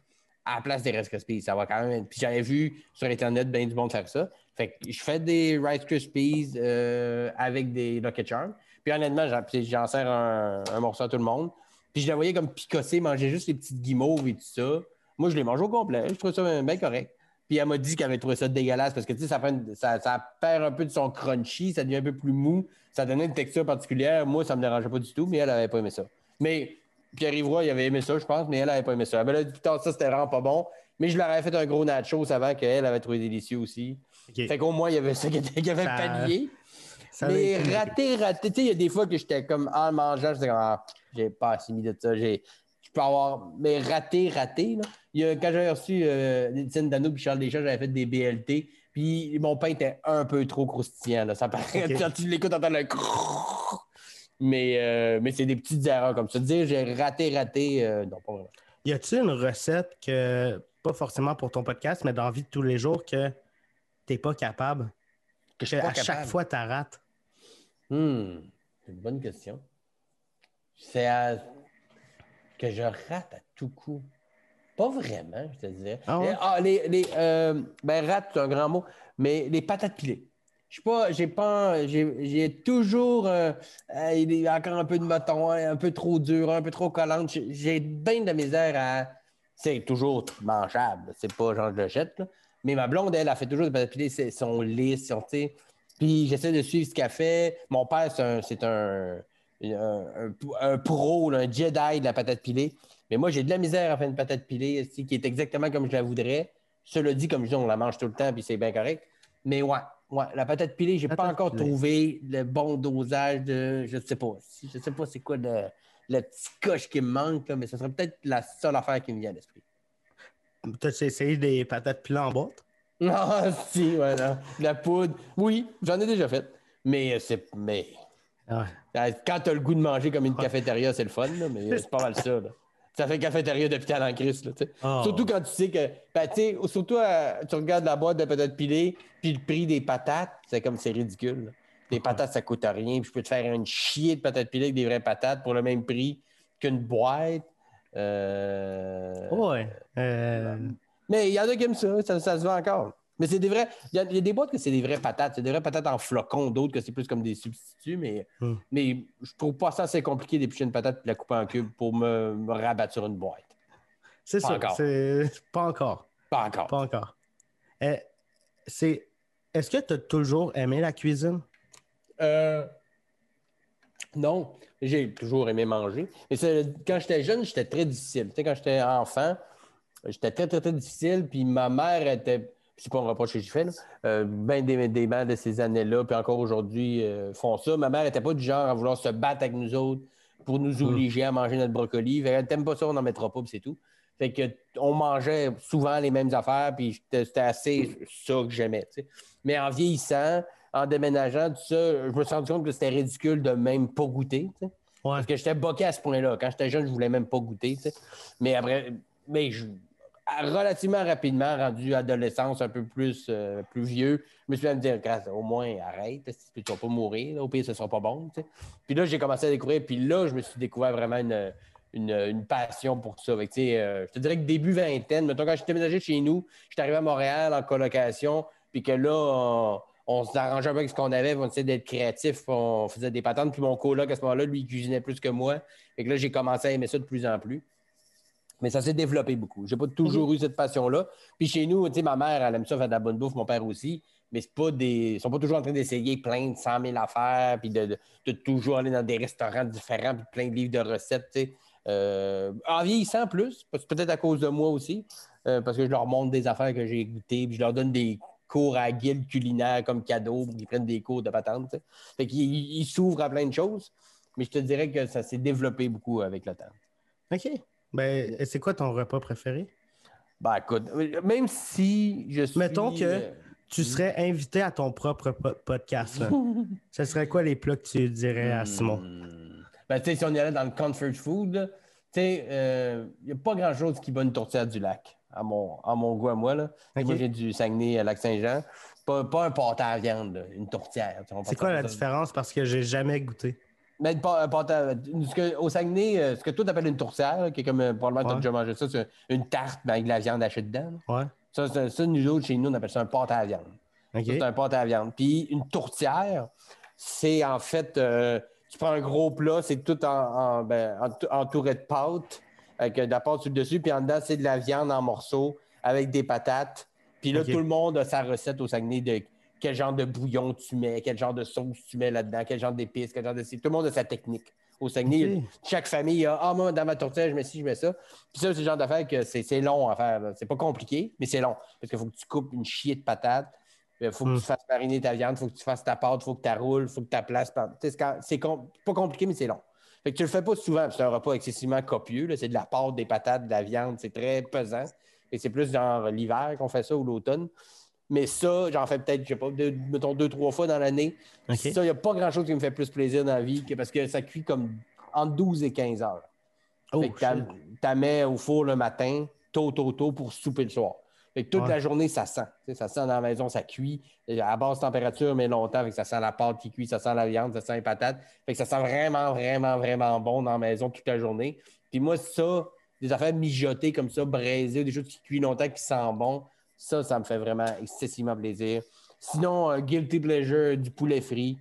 C: à la place des Rice Krispies. Ça va quand même. Puis j'avais vu sur Internet bien du monde faire ça. Fait que je fais des Rice Krispies euh, avec des Lucky Charms. Puis honnêtement, j'en, sers un, un morceau à tout le monde. Puis je la voyais comme picosser, manger juste les petites guimauves et tout ça. Moi, je les mange au complet. Je trouve ça bien correct. Puis elle m'a dit qu'elle avait trouvé ça dégueulasse parce que tu sais, ça, prend une- ça, ça perd un peu de son crunchy, ça devient un peu plus mou, ça donnait une texture particulière. Moi, ça me dérangeait pas du tout, mais elle avait pas aimé ça. Mais Pierre Ivroy, il avait aimé ça, je pense, mais elle avait pas aimé ça. Elle m'a dit plus tard, ça, c'était vraiment pas bon. Mais je leur avais fait un gros nachos avant qu'elle avait trouvé délicieux aussi.
B: Ok.
C: Fait qu'au moins, il y avait ça qui, avait
B: Ça-
C: pallié.
B: Ça a
C: mais raté, raté. Tu sais, il y a des fois que j'étais comme en mangeant, j'étais comme, ah, j'ai pas assez mis de ça. J'ai, je peux avoir. Mais raté, raté. Là. Il y a, quand j'avais reçu euh, Étienne Dano et Charles Deschamps, j'avais fait des BLT. Puis mon pain était un peu trop croustillant. Là. Ça paraît, quand tu l'écoutes, entendre le crrrr. Mais, euh, mais c'est des petites erreurs comme ça. Dire j'ai raté, raté, euh, non, pas vraiment.
B: Y a-tu une recette que, pas forcément pour ton podcast, mais dans la vie de tous les jours, que t'es pas capable?
C: Que
B: à chaque fois, tu rates?
C: Hmm, c'est une bonne question. C'est à- que je rate à tout coup. Pas vraiment, je te disais.
B: Ah ouais?
C: Ah, les, les, euh, ben, rate, c'est un grand mot, mais les patates pilées. Je sais pas, j'ai pas, j'ai toujours euh, euh, il y a encore un peu de mouton, un peu trop dur, un peu trop collante. J'ai- bien de la misère à. C'est toujours mangeable, c'est pas genre je le jette, là. Mais ma blonde, elle, a fait toujours des patates pilées, sont, tu sais. Puis j'essaie de suivre ce qu'elle fait. Mon père, c'est un, c'est un, un, un- un pro, là, un Jedi de la patate pilée. Mais moi, j'ai de la misère à faire une patate pilée aussi, qui est exactement comme je la voudrais. Cela dit, comme je dis, on la mange tout le temps, puis c'est bien correct. Mais ouais, ouais, la patate pilée, j'ai pas
B: Patate
C: encore
B: pilée.
C: trouvé le bon dosage de. Je sais pas. Si- Je sais pas c'est quoi le, le petit coche qui me manque, là, mais ce serait peut-être la seule affaire qui me vient à l'esprit.
B: T'as essayé des patates pilées en boîte?
C: Non, si, ouais, non. La poudre. Oui, j'en ai déjà fait. Mais euh, c'est. Mais.
B: Ouais.
C: Euh, Quand t'as le goût de manger comme une cafétéria, c'est le fun, là, mais euh, c'est pas mal ça. Là. Ça fait cafétéria d'hôpital en. Là, sais.
B: Oh.
C: Surtout quand tu sais que. Ben, surtout, euh, tu regardes la boîte de patates pilées, puis le prix des patates, c'est comme c'est ridicule. là. Les patates, ça coûte rien. Puis je peux te faire une chier de patates pilées avec des vraies patates pour le même prix qu'une boîte. Euh,
B: Ouais. Euh,
C: mais il y en a qui aiment ça, ça, ça se vend encore. Mais c'est des vrais. Il y, a- il y a des boîtes que c'est des vraies patates. C'est des vraies patates en flocons, d'autres que c'est plus comme des substituts. Mais,
B: Hmm.
C: mais je trouve pas ça assez compliqué d'éplucher une patate et de la couper en cubes pour me, me rabattre sur une boîte.
B: c'est
C: encore.
B: C'est pas encore.
C: Pas encore.
B: Pas encore. Euh, c'est. Est-ce que tu as toujours aimé la cuisine?
C: Euh, Non, j'ai toujours aimé manger. Mais c'est- quand j'étais jeune, j'étais très difficile. Tu sais, quand j'étais enfant, j'étais très, très, très difficile. Puis ma mère était. C'est pas un reproche que j'ai fait, là. Euh, ben des, des mères de ces années-là, puis encore aujourd'hui, euh, font ça. Ma mère était pas du genre à vouloir se battre avec nous autres pour nous obliger à manger notre brocoli. Fait qu'elle t'aime pas ça, on n'en mettra pas, puis c'est tout. Fait que on mangeait souvent les mêmes affaires, puis c'était assez ça que j'aimais. tu sais. Mais en vieillissant, en déménageant, tout ça, je me suis rendu compte que c'était ridicule de même pas goûter. tu sais.
B: Ouais.
C: Parce que j'étais boqué à ce point-là. Quand j'étais jeune, je voulais même pas goûter. tu sais. Mais après, mais je- relativement rapidement, rendu adolescence, un peu plus, euh, plus vieux, je me suis à me dire, au moins arrête, tu vas pas mourir, là, au pire, ce sera pas bon. Puis là, j'ai commencé à découvrir, puis là, je me suis découvert vraiment une, une, passion pour ça. Euh, je te dirais que début vingtaine, mettons, quand j'étais déménagé chez nous, j'étais arrivé à Montréal en colocation, puis que là, on, on s'arrangeait un peu avec ce qu'on avait, on essayait d'être créatif, on faisait des patentes, puis mon coloc, à ce moment-là, lui, il cuisinait plus que moi. Fait que là, j'ai commencé à aimer ça de plus en plus. Mais ça s'est développé beaucoup. J'ai pas toujours eu cette passion-là. Puis chez nous, tu sais, ma mère, elle aime ça faire de la bonne bouffe, mon père aussi. Mais c'est pas des. Ils sont pas toujours en train d'essayer plein de 100 000 affaires, puis de, de- de toujours aller dans des restaurants différents, puis plein de livres de recettes, tu sais. Euh, en vieillissant plus, peut-être à cause de moi aussi, euh, parce que je leur montre des affaires que j'ai goûtées, puis je leur donne des cours à la guilde culinaire comme cadeau, pour qu'ils prennent des cours de patente. tu sais. Fait qu'ils ils s'ouvrent à plein de choses, mais je te dirais que ça s'est développé beaucoup avec le temps.
B: OK. Ben, c'est quoi ton repas préféré?
C: Ben écoute, même si je suis.
B: Mettons que-
C: euh,
B: Tu serais invité à ton propre po- podcast. là. Ce serait quoi les plats que tu dirais à Simon?
C: hmm, Ben, tu sais, si on y allait dans le comfort food, tu sais, il n'y a pas grand-chose qui bat une tourtière du lac, à mon, à mon goût à moi. Là. Moi, j'ai du Saguenay à Lac-Saint-Jean. Pas, pas un pâté à viande, là, une tourtière.
B: C'est quoi la différence? Parce que j'ai jamais goûté.
C: Mais pas- un pâté à- ce que- au Saguenay, euh, ce que toi, tu appelles une tourtière, là, qui est comme, euh, probablement, tu as
B: Ouais.
C: déjà mangé ça, c'est une tarte mais avec de la viande hachée dedans. là.
B: Ouais.
C: Ça, c'est- ça, nous autres, chez nous, on appelle ça un pâté à viande.
B: OK.
C: Ça, C'est un pâte à viande. Puis une tourtière, c'est en fait, euh, tu prends un gros plat, c'est tout en, en- ben, entouré de pâte, avec de la pâte sur le dessus, puis en dedans, c'est de la viande en morceaux avec des patates. Puis là,
B: Ok.
C: tout le monde a sa recette au Saguenay de quel genre de bouillon tu mets, quel genre de sauce tu mets là-dedans, quel genre d'épices, quel genre de... Tout le monde a sa technique. Au Saguenay, chaque famille a Ah, moi, dans ma tourtière, je mets ci, je mets ça. Puis ça, c'est le genre d'affaire que c'est long à faire. C'est pas compliqué, mais c'est long. Parce qu'il faut que tu coupes une chier de patates. Il faut que tu fasses mariner ta viande, il faut que tu fasses ta pâte, il faut que tu roules, il faut que tu la places. C'est com- pas compliqué, mais c'est long. Fait que tu le fais pas souvent, puis c'est un repas excessivement copieux. là. C'est de la pâte, des patates, de la viande, c'est très pesant. Et c'est plus genre l'hiver qu'on fait ça ou l'automne. Mais ça, j'en fais peut-être, je sais pas, deux, mettons deux, trois fois dans l'année. Ça, il n'y a pas grand-chose qui me fait plus plaisir dans la vie que parce que ça cuit comme entre 12 et 15 heures.
B: Oh,
C: Fait que t'as- mets au four le matin, tôt, tôt, tôt pour souper le soir. Fait que toute
B: Ouais.
C: la journée, ça sent. Ça sent dans la maison, ça cuit. À basse température, mais longtemps. Fait que ça sent la pâte qui cuit, ça sent la viande, ça sent les patates. Fait que ça sent vraiment, vraiment, vraiment bon dans la maison toute la journée. Puis moi, ça, des affaires mijotées comme ça, braisées, des choses qui cuisent longtemps, qui sentent bon, ça, ça me fait vraiment excessivement plaisir. Sinon, un guilty pleasure, du poulet frit.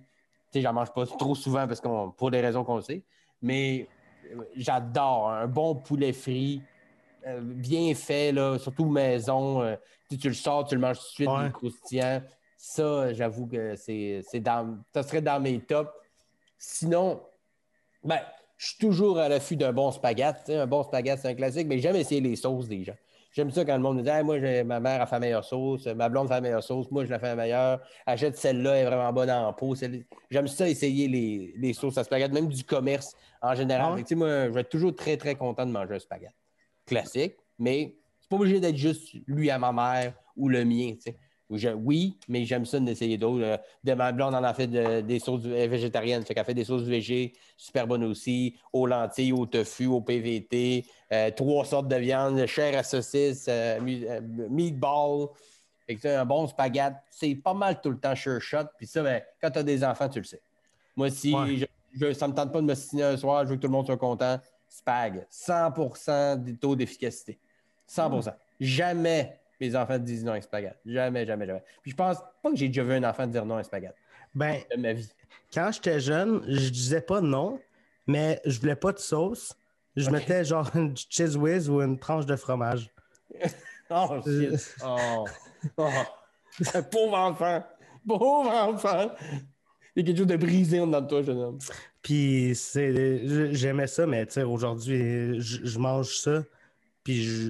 C: Tu sais, j'en mange pas trop souvent parce qu'on, pour des raisons qu'on le sait. Mais euh, j'adore un bon poulet frit, euh, bien fait, là, surtout maison. euh, tu, le sors, tu le manges tout de suite,
B: Ouais.
C: croustillant. Ça, j'avoue que c'est, c'est dans, ça serait dans mes tops. Sinon, ben, je suis toujours à l'affût d'un bon sais, Un bon spaghetti, c'est un classique, mais j'aime essayer les sauces des gens. J'aime ça quand le monde me dit Hey, Moi, ma mère a fait la meilleure sauce, ma blonde fait la meilleure sauce, moi, je la fais la meilleure. Achète celle-là, elle est vraiment bonne en peau. celle- J'aime ça essayer les, les sauces à spaghetti, même du commerce en général.
B: Ah?
C: Fait que, moi, je vais être toujours très, très content de manger un spaghetti. Classique, mais c'est pas obligé d'être juste lui à ma mère ou le mien. Oui, mais j'aime ça d'essayer d'autres. Euh, De ma blonde en a fait de- des sauces végétariennes. Fait qu'elle fait des sauces végé, super bonnes aussi, aux lentilles, au tofu, au PVT, euh, trois sortes de viande, chair à saucisse, euh, meatball. Fait que, un bon spaghetti, c'est pas mal tout le temps sure shot. Puis ça, ben, quand tu as des enfants, tu le sais. Moi, si
B: Ouais.
C: je, je- ça me tente pas de me signer un soir, je veux que tout le monde soit content, spag. 100% du taux d'efficacité. 100% Jamais mes enfants disent non à un spaghetti. Jamais, jamais, jamais. Puis je pense pas que j'ai déjà vu un enfant dire non à un spaghetti
B: Ben,
C: de ma vie.
B: quand j'étais jeune, je disais pas non, mais je voulais pas de sauce. Je mettais genre une cheese whiz ou une tranche de fromage.
C: Oh, shit. Oh. Oh. Pauvre enfant. Pauvre enfant. Il y a quelque chose de brisé en dedans de toi, jeune homme.
B: Puis c'est, j'aimais ça, mais tu sais, aujourd'hui, je, je mange ça, puis je,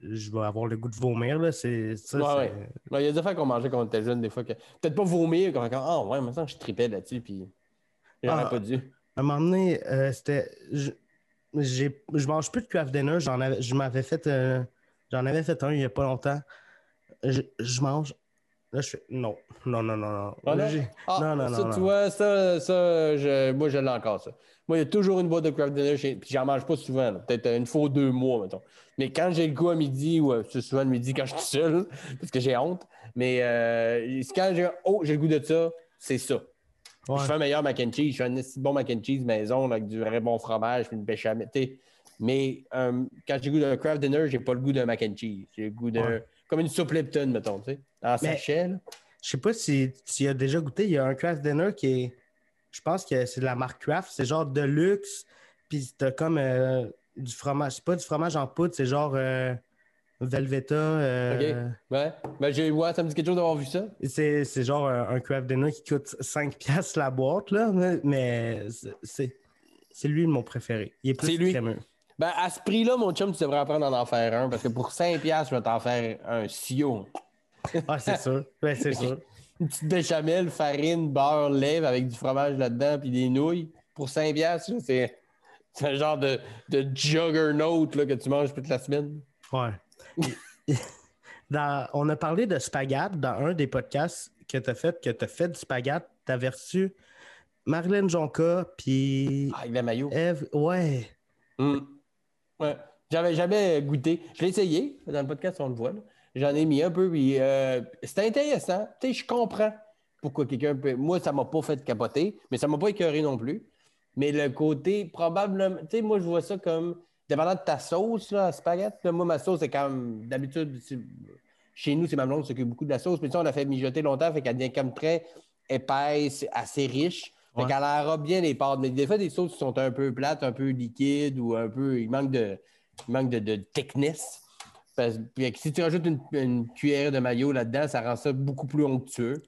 B: je vais avoir le goût de vomir. Là. C'est, ça,
C: Ouais, ouais. Il y a des affaires qu'on mangeait quand on était jeune, des fois. que Peut-être pas vomir, comme Ah, ouais, maintenant je tripais là-dessus, puis j'aurais
B: Ah.
C: pas dû.
B: À un moment donné, euh, c'était. Je, j'ai- je mange plus de craft dinner. J'en avais, je m'avais fait. euh, j'en avais fait un il y a pas longtemps. Je, je mange. Là, je fais. Non, non, non, non, non.
C: Non?
B: J'ai-
C: Ah,
B: non, non,
C: ça,
B: non,
C: tu
B: non.
C: vois, ça, ça je- moi, je l'ai encore, ça. Moi, il y a toujours une boîte de craft dinner, chez... puis j'en mange pas souvent, peut-être une fois ou deux mois, mettons. Mais quand j'ai le goût à midi, ou euh, c'est souvent le midi quand je suis seul, parce que j'ai honte, mais euh, quand j'ai oh, j'ai le goût de ça, c'est ça.
B: Ouais.
C: Je fais un meilleur mac and cheese, je fais un bon mac and cheese maison, avec du vrai bon fromage, puis une béchamel. Mais euh, quand j'ai le goût d'un craft dinner, j'ai pas le goût d'un mac and cheese. J'ai le goût.
B: Ouais.
C: Comme une soupe Lipton, mettons, tu sais. En
B: Mais-
C: sachet.
B: Je sais pas si tu y as déjà goûté. Il y a un craft dinner qui est. Je pense que c'est de la marque Kraft. C'est genre de luxe. Puis t'as comme euh, du fromage. C'est pas du fromage en poudre, c'est genre euh, Velveta. euh,
C: Ouais. Ben, j'ai, ouais, ça me dit quelque chose d'avoir vu ça.
B: C'est, c'est genre un, un craft dinner qui coûte 5 piastres la boîte, là. mais- Mais c'est, c'est, c'est lui mon préféré. Il est plus
C: C'est lui.
B: crémeux.
C: Ben, à ce prix-là, mon chum, tu devrais apprendre à en faire un parce que pour 5$, piastres, je vais t'en faire un sio.
B: Ah, c'est sûr. Ouais, c'est sûr.
C: Une petite béchamel, farine, beurre, lait avec du fromage là-dedans puis des nouilles. Pour 5$, piastres, là, c'est, c'est un genre de, de juggernaut là, que tu manges toute la semaine.
B: Ouais. Dans- on a parlé de spaghetti dans un des podcasts que tu as fait, que tu as fait du spaghetti. Tu avais reçu Marilyn Jonca, puis
C: Ah, la maillot.
B: Eve. Ouais.
C: Mm. Ouais. J'avais jamais goûté. Je l'ai essayé. Dans le podcast, on le voit. J'en ai mis un peu. Puis, euh, c'était intéressant. Tu sais, je comprends pourquoi quelqu'un peut. Moi, ça m'a pas fait capoter, mais ça m'a pas écœuré non plus. Mais le côté, probablement. Tu sais, moi, je vois ça comme. Dépendant de ta sauce, là, à spaghetti. là, moi, ma sauce, c'est comme. D'habitude, c'est- chez nous, c'est ma blonde qui s'occupe beaucoup de la sauce. Mais ça, on l'a fait mijoter longtemps, fait qu'elle devient comme très épaisse, assez riche. Fait
B: Ouais.
C: qu'elle aura bien les pâtes. Mais des fois, des sauces qui sont un peu plates, un peu liquides ou un peu. Il manque de, il manque de, de thickness. Parce- puis si tu rajoutes une, une cuillère de maillot là-dedans, ça rend ça beaucoup plus onctueux.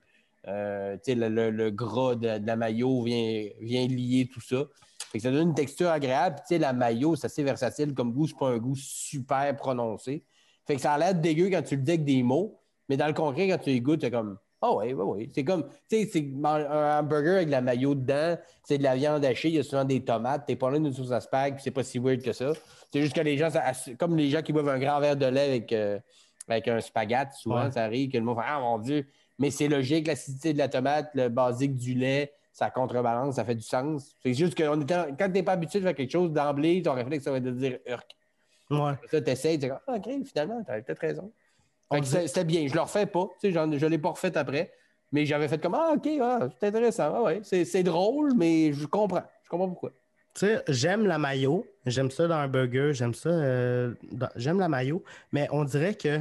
C: Euh, tu sais, le, le- le gras de, de la maillot vient, vient lier tout ça. Fait que ça donne une texture agréable. Puis, tu sais, la maillot, c'est assez versatile comme goût. C'est pas un goût super prononcé. Fait que ça a l'air dégueu quand tu le dis avec des mots. Mais dans le concret, quand tu y goûtes, t'es comme Ah oui, oui, oui. C'est comme, tu sais, c'est un hamburger avec de la maillot dedans, c'est de la viande hachée, il y a souvent des tomates, t'es pas loin d'une sauce à spag, puis c'est pas si weird que ça. C'est juste que les gens, ça- comme les gens qui boivent un grand verre de lait avec, euh, avec un spaghette, souvent,
B: Ouais.
C: ça arrive que le monde fait Ah mon Dieu! Mais c'est logique, l'acidité de la tomate, le basique du lait, ça contrebalance, ça fait du sens. C'est juste que on était, quand t'es pas habitué de faire quelque chose, d'emblée, ton réflexe, ça va être de dire Urk.
B: Ouais.
C: Ça, t'essayes, tu dis Ah, ok, finalement, t'avais peut-être raison. C'était bien. Je le refais pas. Tu sais, j'en- je ne l'ai pas refait après. Mais j'avais fait comme Ah, OK, ah, c'est intéressant. Ah, ouais. c'est, drôle, mais je comprends. Je comprends pourquoi.
B: Tu sais, j'aime la mayo, j'aime ça dans un burger, j'aime ça, euh, dans- j'aime la mayo, mais on dirait que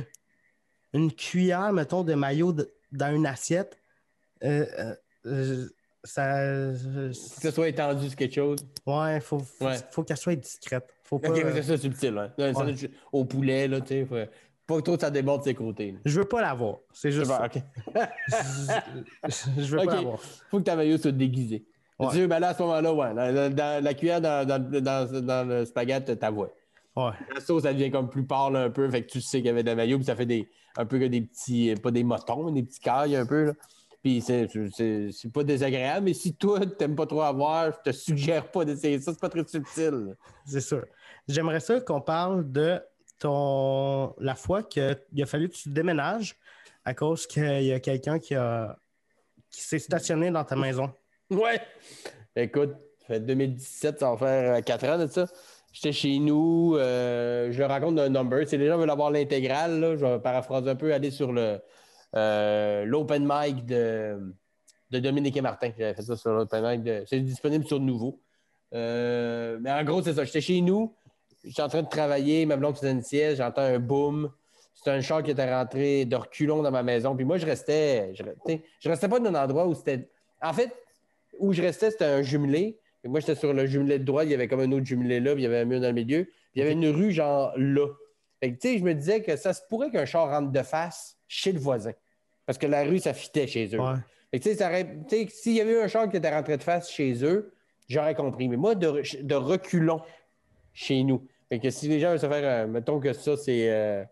B: une cuillère, mettons, de mayo de- dans une assiette, euh, euh, ça.
C: Que ce soit étendu sur quelque chose.
B: Ouais, faut, faut,
C: Ouais.
B: faut qu'elle soit discrète. Faut pas,
C: OK, c'est ça, subtil. Hein.
B: Ouais.
C: Au poulet, là, tu sais. faut- Pas que trop ça déborde de ses côtés. là.
B: Je veux pas l'avoir. C'est juste ça. Je veux pas l'avoir.
C: Faut que ta maillot soit déguisée.
B: Ouais.
C: Tu ben là, à ce moment-là, ouais. Dans, dans- dans la cuillère, dans, dans, dans, le spaghetti, ta voix.
B: Ouais.
C: La sauce, elle devient comme plus pâle un peu, fait que tu sais qu'il y avait de la maillot, puis ça fait des, un peu que des petits, pas des motons, mais des petits cailles un peu. Là. Puis c'est, c'est, c'est pas désagréable, mais si toi, t'aimes pas trop avoir, je te suggère pas d'essayer ça, c'est pas très subtil.
B: C'est sûr. J'aimerais ça qu'on parle de ton la fois qu'il a fallu que tu déménages à cause qu'il y a quelqu'un qui qui s'est stationné dans ta maison.
C: Ouais. Écoute, ça fait 2017, ça va faire 4 ans de ça. J'étais chez nous, euh, je raconte d'un number. Si les gens veulent avoir l'intégrale, je vais paraphraser un peu, aller sur euh, l'open mic de, de Dominique et Martin. J'avais fait ça sur l'open mic. C'est disponible sur Nouveau. Euh, mais en gros, c'est ça. J'étais chez nous, j'étais en train de travailler, ma blonde faisait une sieste, j'entends un boom. C'était un char qui était rentré de reculons dans ma maison. Puis moi, je restais. Je, je restais pas dans un endroit où c'était. En fait, où je restais, c'était un jumelé. Et moi, j'étais sur le jumelé de droite, il y avait comme un autre jumelé là, puis il y avait un mur dans le milieu. Puis il y avait une rue, genre là. Fait que, tu sais, je me disais que ça se pourrait qu'un char rentre de face chez le voisin. Parce que la rue, ça fitait chez eux.
B: Ouais.
C: Fait que, tu sais, s'il y avait eu un char qui était rentré de face chez eux, j'aurais compris. Mais moi, de, de reculons chez nous. Fait que si les gens veulent se faire, euh, mettons que ça, c'est. euh,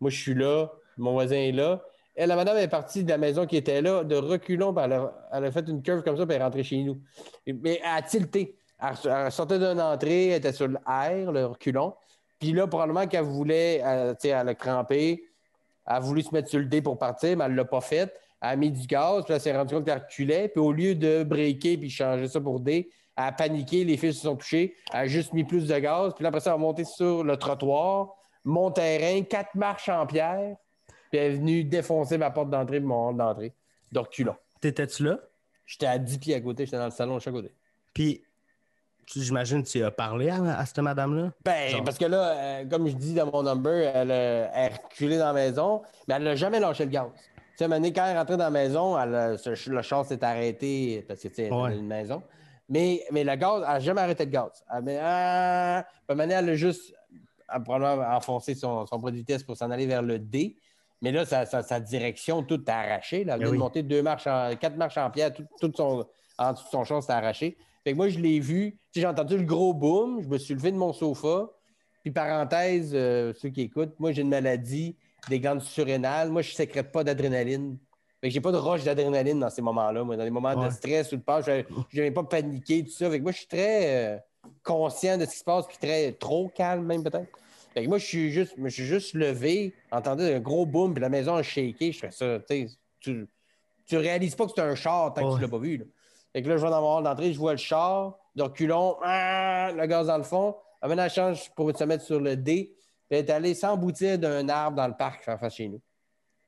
C: moi, je suis là, mon voisin est là. Elle, la madame est partie de la maison qui était là, de reculons, puis elle a, elle fait une curve comme ça, puis elle est rentrée chez nous. Et- Mais elle a tilté. Elle, elle sortait d'une entrée, elle était sur le R, le reculon. Puis là, probablement qu'elle voulait, sais, elle a crampé, elle a voulu se mettre sur le dé pour partir, mais elle ne l'a pas fait. Elle a mis du gaz, puis elle s'est rendue compte qu'elle reculait. Puis au lieu de breaker puis changer ça pour D, elle a paniqué, les fils se sont touchés. Elle a juste mis plus de gaz. Puis là, après ça, elle a monté sur le trottoir, mon terrain, quatre marches en pierre. Puis elle est venue défoncer ma porte d'entrée et mon hall d'entrée de reculons.
B: T'étais-tu là?
C: J'étais à 10 pieds à côté, j'étais dans le salon de chaque côté.
B: Puis j'imagine que tu as parlé à, à cette madame-là?
C: Ben,
B: Genre.
C: parce que là, euh, comme je dis dans mon number, elle, euh, elle est reculée dans la maison, mais elle n'a jamais lâché le gaz. Tu sais, à quand elle est rentrée dans la maison, elle, a- ce- le char s'est arrêté parce que, tu sais,
B: Ouais.
C: dans une maison. Mais, mais le gaz, elle n'a jamais arrêté le gaz. Elle, mais, ah, donné, elle a juste probablement enfoncé son, son produit de vitesse pour s'en aller vers le D. Mais là, sa, sa- sa direction, tout est arraché. Là. Elle
B: Ben
C: vient de
B: oui.
C: monter deux marches en, quatre marches en pierre, tout, tout son, en dessous de son char, c'était arraché. Fait que moi, je l'ai vu. J'ai entendu le gros boom. Je me suis levé de mon sofa. Puis, parenthèse, euh, ceux qui écoutent, moi, j'ai une maladie des glandes surrénales. Moi, je ne sécrète pas d'adrénaline. Fait que j'ai pas de roche d'adrénaline dans ces moments-là. Moi, dans les moments
B: Ouais.
C: de stress ou de peur, je ne vais pas paniquer, tout ça. Fait que moi, je suis très euh, conscient de ce qui se passe, puis très trop calme, même peut-être. Fait que moi, je suis juste, je me suis juste levé, entendu un gros boom, puis la maison a shaké. Je fais ça, tu tu, réalises pas que c'est un char tant que tu l'as pas vu. Là. Fait que là, je vais dans mon hall d'entrée, je vois le char, de reculons, ah, le gaz dans le fond. Amène la change pour se mettre sur le D. Puis elle est allée s'emboutir d'un arbre dans le parc en face chez nous.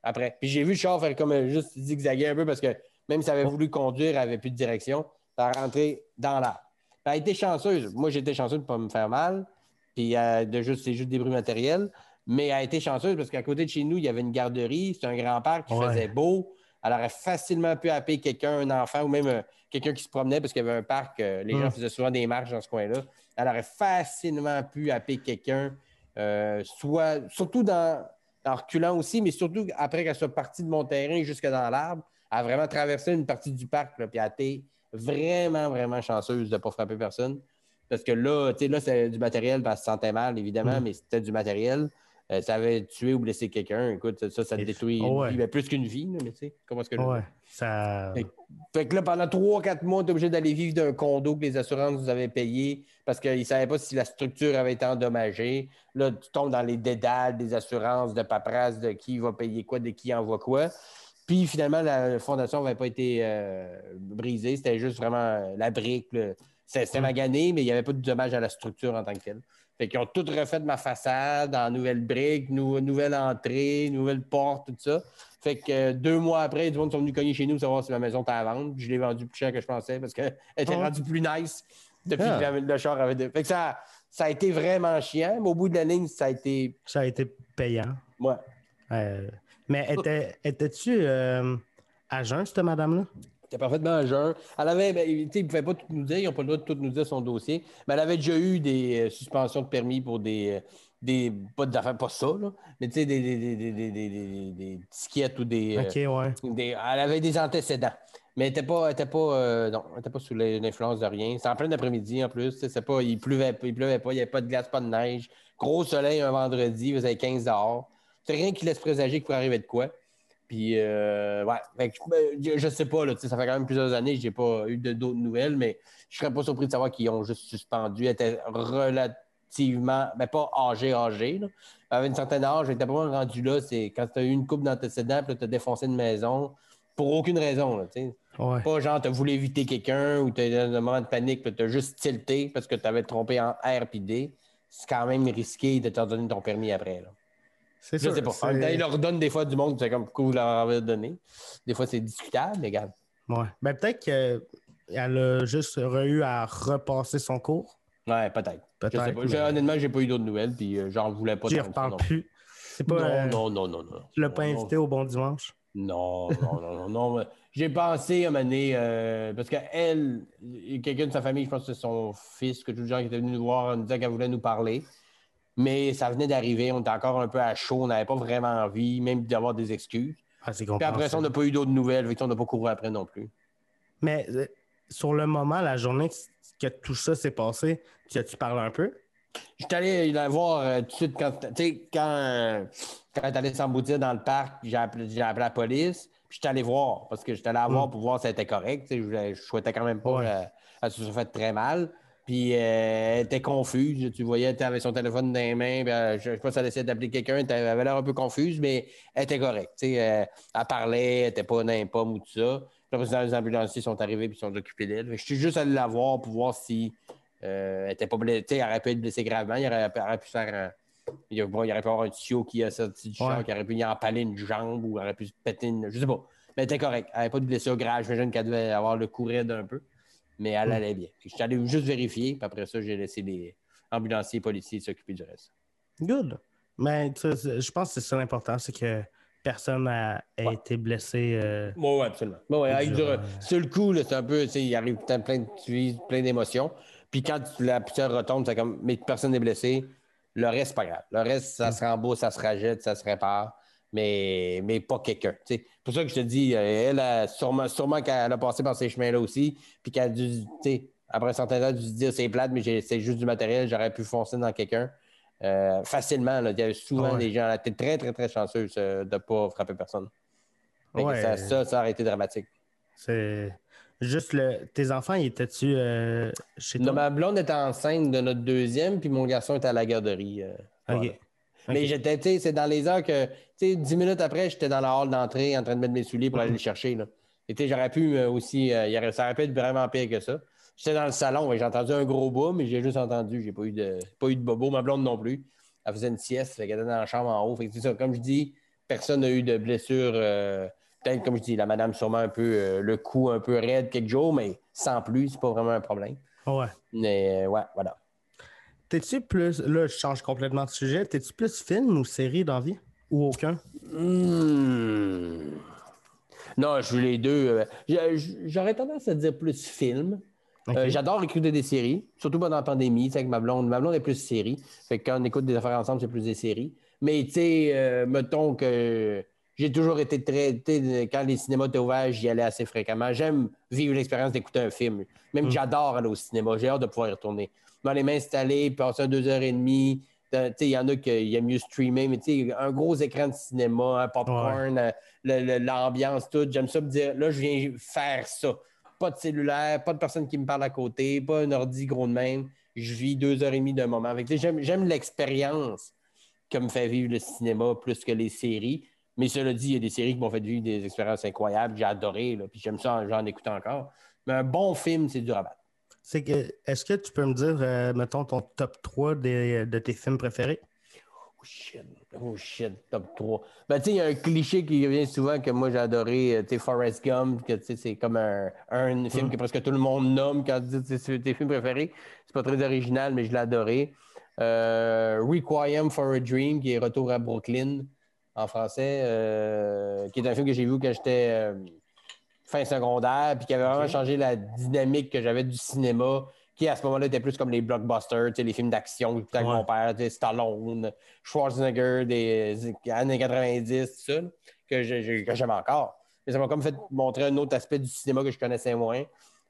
C: Après. Puis j'ai vu le char faire comme un- juste zigzaguer un peu parce que même si elle avait voulu conduire, elle n'avait plus de direction. Elle est rentrée dans l'arbre. Elle a été chanceuse. Moi, j'étais chanceux de ne pas me faire mal. Puis euh, de juste, c'est juste des bruits matériels. Mais elle a été chanceuse parce qu'à côté de chez nous, il y avait une garderie. C'est un grand parc qui
B: Ouais.
C: faisait beau. Elle aurait facilement pu appeler quelqu'un, un enfant ou même euh, quelqu'un qui se promenait parce qu'il y avait un parc. euh, les
B: Mm.
C: gens faisaient souvent des marches dans ce coin-là. Elle aurait facilement pu appeler quelqu'un, euh, soit, surtout dans, en reculant aussi, mais surtout après qu'elle soit partie de mon terrain jusque dans l'arbre. Elle a vraiment traversé une partie du parc. Là, puis elle a été vraiment, vraiment chanceuse de ne pas frapper personne. Parce que là, tu sais, là, c'est du matériel, parce qu'elle se sentait mal, évidemment,
B: Mm.
C: mais c'était du matériel. Euh, ça avait tué ou blessé quelqu'un, écoute, ça, ça détruit
B: oh
C: une
B: ouais.
C: vie, ben, plus qu'une vie, mais tu sais, comment est-ce que
B: Ouais, ça.
C: Fait, fait que là, pendant 3-4 mois, tu es obligé d'aller vivre d'un condo que les assurances vous avaient payé parce qu'ils ne savaient pas si la structure avait été endommagée. Là, tu tombes dans les dédales des assurances, de paperasse, de qui va payer quoi, de qui envoie quoi. Puis finalement, la fondation n'avait pas été euh, brisée. C'était juste vraiment euh, la brique. c'était
B: Mm.
C: magané, mais il n'y avait pas de dommage à la structure en tant que telle. Fait qu'ils ont tout refait ma façade en nouvelle brique, nou- nouvelle entrée, nouvelle porte, tout ça. Fait que euh, deux mois après, du monde sont venus cogner chez nous pour savoir si ma maison était à vendre. Puis je l'ai vendue plus cher que je pensais parce qu'elle était
B: Ah
C: rendue plus nice depuis
B: Ah.
C: que le char avait. de- Fait que ça, ça a été vraiment chiant, mais au bout de la ligne, ça a été.
B: Ça a été payant.
C: Ouais.
B: Euh, mais étais-tu euh, à jeun, cette madame-là?
C: C'était parfaitement à jeun. Elle avait, ben, tu sais, ils ne pouvaient pas tout nous dire, ils n'ont pas le droit de tout nous dire son dossier, mais elle avait déjà eu des euh, suspensions de permis pour des. euh, des pas d'affaires, pas ça, là, mais tu sais, des, des, des, des, des, des, des- des tickets ou des. euh,
B: Ok, ouais.
C: Des- elle avait des antécédents. Mais elle n'était pas, était pas, euh, non, elle était pas sous l'influence de rien. C'était en plein après-midi en plus. c'est Pas, il pleuvait, il pleuvait pas, il n'y avait pas de glace, pas de neige. Gros soleil un vendredi, il faisait 15 dehors. C'est rien qui laisse présager qu'il pourrait arriver de quoi. Puis, euh, ouais, Fait que, ben, je, sais pas, là, ça fait quand même plusieurs années que je n'ai pas eu de- d'autres nouvelles, mais je serais pas surpris de savoir qu'ils ont juste suspendu. Elle était relativement, ben pas âgée, âgée. Là. Avait une certaine âge, elle était pas mal rendue là. C'est quand tu as eu une coupe d'antécédents, puis tu as défoncé une maison pour aucune raison. Là, tu sais.
B: Ouais.
C: Pas genre, tu as voulu éviter quelqu'un ou tu as dans un moment de panique, puis tu as juste tilté parce que tu avais trompé en R puis D. C'est quand même risqué de te donner ton permis après. Là.
B: C'est
C: Je
B: sûr.
C: sais pas. En
B: c'est-
C: même temps, ils leur donnent des fois du monde, c'est comme pourquoi vous leur avez donné. Des fois, c'est discutable, mais regarde.
B: Ouais. Ben, peut-être qu'elle a juste eu à repasser son cours.
C: Ouais, peut-être. Je
B: Peut-être.
C: sais pas.
B: mais
C: J'ai- Honnêtement, j'ai pas eu d'autres nouvelles, puis euh, j'en voulais pas
B: J'y reparle
C: non
B: plus. C'est pas. euh,
C: Non, non, non, non, non.
B: Tu l'as pas
C: Non,
B: invité au bon dimanche?
C: Non, non, non, non, non. J'ai pensé à un moment donné, euh, parce qu'elle, quelqu'un de sa famille, je pense que c'est son fils, que tout le gens qui était venu nous voir, nous disait qu'elle voulait nous parler. Mais ça venait d'arriver, on était encore un peu à chaud, on n'avait pas vraiment envie, même d'avoir des excuses.
B: Ah, c'est
C: Puis après ça, on n'a pas eu d'autres nouvelles, fait qu'on n'a pas couru après non plus.
B: Mais euh, sur le moment, la journée que tout ça s'est passé, tu as-tu parlé un peu?
C: Je suis allé la voir euh, tout de suite quand, tu sais, quand, euh, quand elle allait s'emboutir dans le parc, j'ai appelé, la police, puis j'étais allé voir, parce que j'étais allé la voir
B: Mm.
C: pour voir si elle était correcte. Je, je souhaitais quand même pas
B: Ouais.
C: elle se soit fait très mal. Puis euh, elle était confuse. Tu voyais, elle avec son téléphone dans les mains. puis, euh, je ne sais pas si elle essayait d'appeler quelqu'un. Elle avait l'air un peu confuse, mais elle était correcte. euh, elle parlait, elle n'était pas dans les pommes ou tout ça. Puis après, les ambulanciers sont arrivés et ils sont occupés d'elle. Je suis juste allé la voir pour voir si elle était pas blessée. Elle aurait pu être blessée gravement. Il aurait, elle aurait pu faire un- il, bon, il aurait pu avoir un tuyau qui a sorti du
B: Ouais.
C: char, qui aurait pu y empaler une jambe ou aurait pu se péter une. Je sais pas. Mais elle était correcte. Elle n'avait pas de blessure grave. J'imagine qu'elle devait avoir le cou raide un peu. Mais elle
B: Mm.
C: allait bien. Je suis allé juste vérifier. Puis après ça, j'ai laissé les ambulanciers et policiers s'occuper du reste.
B: Good. Mais je pense que c'est ça l'important, c'est que personne n'a a
C: Ouais.
B: été blessé. euh,
C: Oui, absolument. Bon, ouais, avec du-
B: Durant-
C: Sur le coup, c'est un peu, il arrive plein, de- plein d'émotions. Puis quand la poussière retombe, c'est comme, mais personne n'est blessé. Le reste, c'est pas grave. Le reste, ça se rembourse, ça se rajette, ça se répare, mais, mais pas quelqu'un. C'est pour ça que je te dis, euh, elle, a sûrement, sûrement qu'elle a passé par ces chemins-là aussi, puis qu'elle a dû, après un certain temps, elle dû se dire, c'est plate, mais c'est juste du matériel, j'aurais pu foncer dans quelqu'un. Euh, facilement, là. il y a souvent
B: Ouais.
C: des gens, tu es très, très, très chanceux euh, de ne pas frapper personne.
B: Ouais.
C: ça, ça, ça aurait été dramatique.
B: c'est juste le. Tes enfants, ils étaient-tu euh, chez
C: Non,
B: toi?
C: ma blonde était enceinte de notre deuxième, puis mon garçon était à la garderie. euh, voilà. Mais j'étais, tu sais, c'est dans les heures que, tu sais, dix minutes après, j'étais dans la hall d'entrée en train de mettre mes souliers pour aller les chercher. Là. Et tu sais, j'aurais pu euh, aussi, euh, aurait- ça aurait pu être vraiment pire que ça. J'étais dans le salon et j'ai entendu un gros boom, mais j'ai juste entendu, j'ai pas eu de, pas eu de bobo. Ma blonde non plus. Elle faisait une sieste, fait qu'elle était dans la chambre en haut. Fait que ça, comme je dis, personne n'a eu de blessure. euh, Peut-être, comme je dis, la madame sûrement un peu, euh, le cou un peu raide quelques jours, mais sans plus, c'est pas vraiment un problème.
B: Ouais.
C: Mais ouais, voilà.
B: T'es-tu plus. Là, je change complètement de sujet. T'es-tu plus film ou série d'envie? Ou aucun?
C: Hmm. Non, je suis les deux. euh, J'aurais tendance à dire plus film. Euh, J'adore écouter des séries, surtout pendant la pandémie, tu sais, avec ma blonde. Ma blonde est plus série. Fait que quand on écoute des affaires ensemble, c'est plus des séries. Mais tu sais, euh, mettons que j'ai toujours été très. Quand les cinémas étaient ouverts, j'y allais assez fréquemment. J'aime vivre l'expérience d'écouter un film. Même
B: Mm.
C: j'adore aller au cinéma. J'ai hâte de pouvoir y retourner. Dans les mains installées, passer deux heures et demie, Il y en a qui aiment mieux streamer, mais un gros écran de cinéma, un popcorn, euh, l'ambiance, tout. J'aime ça me dire, là, je viens faire ça. Pas de cellulaire, pas de personne qui me parle à côté, pas un ordi gros de même. Je vis deux heures et demie d'un moment. J'aime l'expérience que me fait vivre le cinéma plus que les séries. Mais cela dit, il y a des séries qui m'ont fait vivre des expériences incroyables. J'ai adoré, là, puis j'aime ça, j'en écoute encore. Mais un bon film, c'est du rabat.
B: C'est que, est-ce que tu peux me dire, euh, mettons, ton top 3 de tes films préférés?
C: Oh shit, oh shit, top 3. Ben, tu sais, il y a un cliché qui revient souvent que moi j'ai adoré, euh, tu sais, Forrest Gump, que tu sais, c'est comme un, un film mm. que presque tout le monde nomme quand tu dis c'est tes films préférés. C'est pas très original, mais je l'ai adoré. Euh, Requiem for a Dream, qui est Retour à Brooklyn en français, euh, qui est un film que j'ai vu quand j'étais euh, fin secondaire, puis qui avait vraiment changé la dynamique que j'avais du cinéma, qui à ce moment-là était plus comme les blockbusters, les films d'action, avec mon père, Stallone, Schwarzenegger des années 90, tout ça, que j'aime encore. Mais ça m'a comme fait montrer un autre aspect du cinéma que je connaissais moins.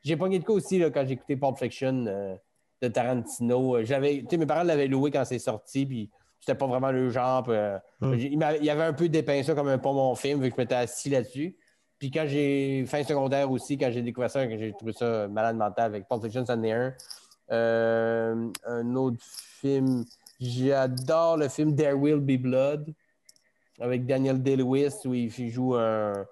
C: J'ai pogné de quoi aussi là, quand j'ai écouté Pulp Fiction euh, de Tarantino. J'avais, mes parents l'avaient loué quand c'est sorti, puis c'était pas vraiment le genre. Euh, hmm. il, y avait un peu dépeint ça comme un pas mon film, vu que je m'étais assis là-dessus. Puis quand j'ai fin secondaire aussi, quand j'ai découvert ça, j'ai trouvé ça malade mental avec Pulp Fiction, c'en est un. Euh, un autre film, j'adore le film There Will Be Blood avec Daniel Day-Lewis où il joue un,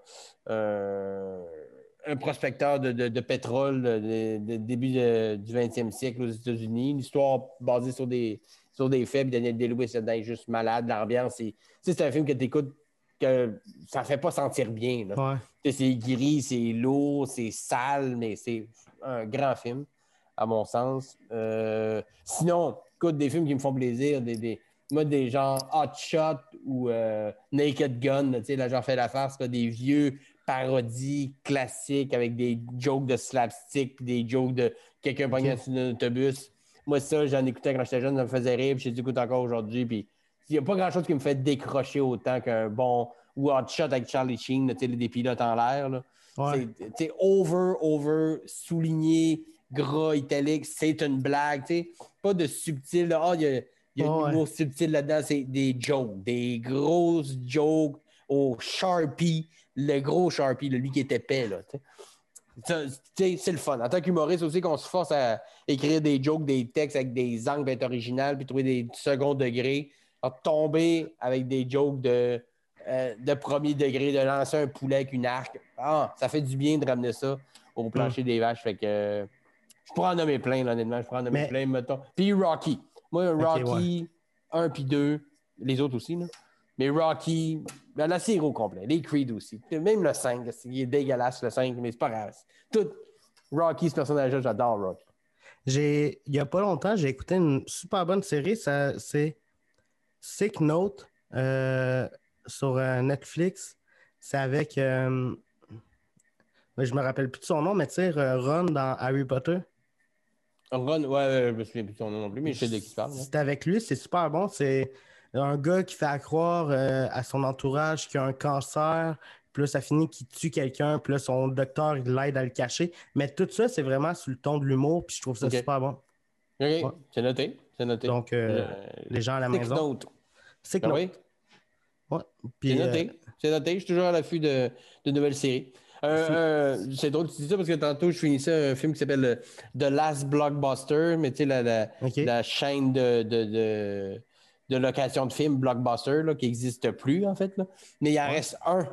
C: un prospecteur de, pétrole de, début du 20e siècle aux États-Unis. Une histoire basée sur des, sur des faits. Daniel Day-Lewis est juste malade. L'ambiance, c'est un film que tu écoutes que ça ne fait pas sentir bien. C'est gris, c'est lourd, c'est sale, mais c'est un grand film, à mon sens. Euh, sinon, écoute, des films qui me font plaisir, des, des, moi, des gens Hot Shot ou euh, Naked Gun, là, j'en fais la farce, des vieux parodie classique avec des jokes de slapstick, des jokes de quelqu'un pogné sur un autobus. Moi, ça, j'en écoutais quand j'étais jeune, ça me faisait rire, puis j'ai écoute encore aujourd'hui. Puis il n'y a pas grand-chose qui me fait décrocher autant qu'un bon Hot Shot avec Charlie Sheen, des pilotes en l'air. C'est over, over, souligné, gras, italique, c'est une blague. Pas de subtil. Ah, il y a, y a un mot subtil là-dedans, c'est des jokes, des grosses jokes au Sharpie le gros Sharpie, lui qui était épais. C'est le fun. En tant qu'humoriste aussi, qu'on se force à écrire des jokes, des textes avec des angles être originales, puis trouver des second degrés, tomber avec des jokes de, euh, de premier degré, de lancer un poulet avec une arc. Ah, ça fait du bien de ramener ça au plancher des vaches. Fait que je pourrais en nommer plein, honnêtement. Je pourrais en nommer plein, mettons. Puis Rocky. Moi, Rocky 1 puis 2, les autres aussi. Là. Mais Rocky, ben, la série au complet. Les Creed aussi. Même le 5, il est dégueulasse le 5, mais c'est pas grave. Tout Rocky, ce personnage-là, j'adore Rocky.
B: il n'y a pas longtemps, j'ai écouté une super bonne série. C'est Sick Note euh, sur euh, Netflix. C'est avec. Euh, je me rappelle plus de son nom, mais tu sais, Ron dans Harry Potter.
C: Ron, ouais, je me souviens plus de son nom non plus, mais je sais de qui tu parles.
B: C'est avec lui, c'est super bon. C'est un gars qui fait croire euh, à son entourage qu'il a un cancer, puis là, ça finit qu'il tue quelqu'un, puis là, son docteur l'aide à le cacher. Mais tout ça, c'est vraiment sur le ton de l'humour, puis je trouve ça super bon.
C: OK, c'est noté. C'est noté.
B: Donc, euh, les gens à la maison.
C: C'est que oui? Ouais. C'est noté. Euh, c'est noté. Je suis toujours à l'affût de, de nouvelles séries. c'est drôle que tu dis ça parce que tantôt, je finissais un film qui s'appelle The Last Blockbuster, mais tu sais, la, la, chaîne de, de location de films blockbuster là, qui n'existe plus, en fait. Là. Mais il en reste un.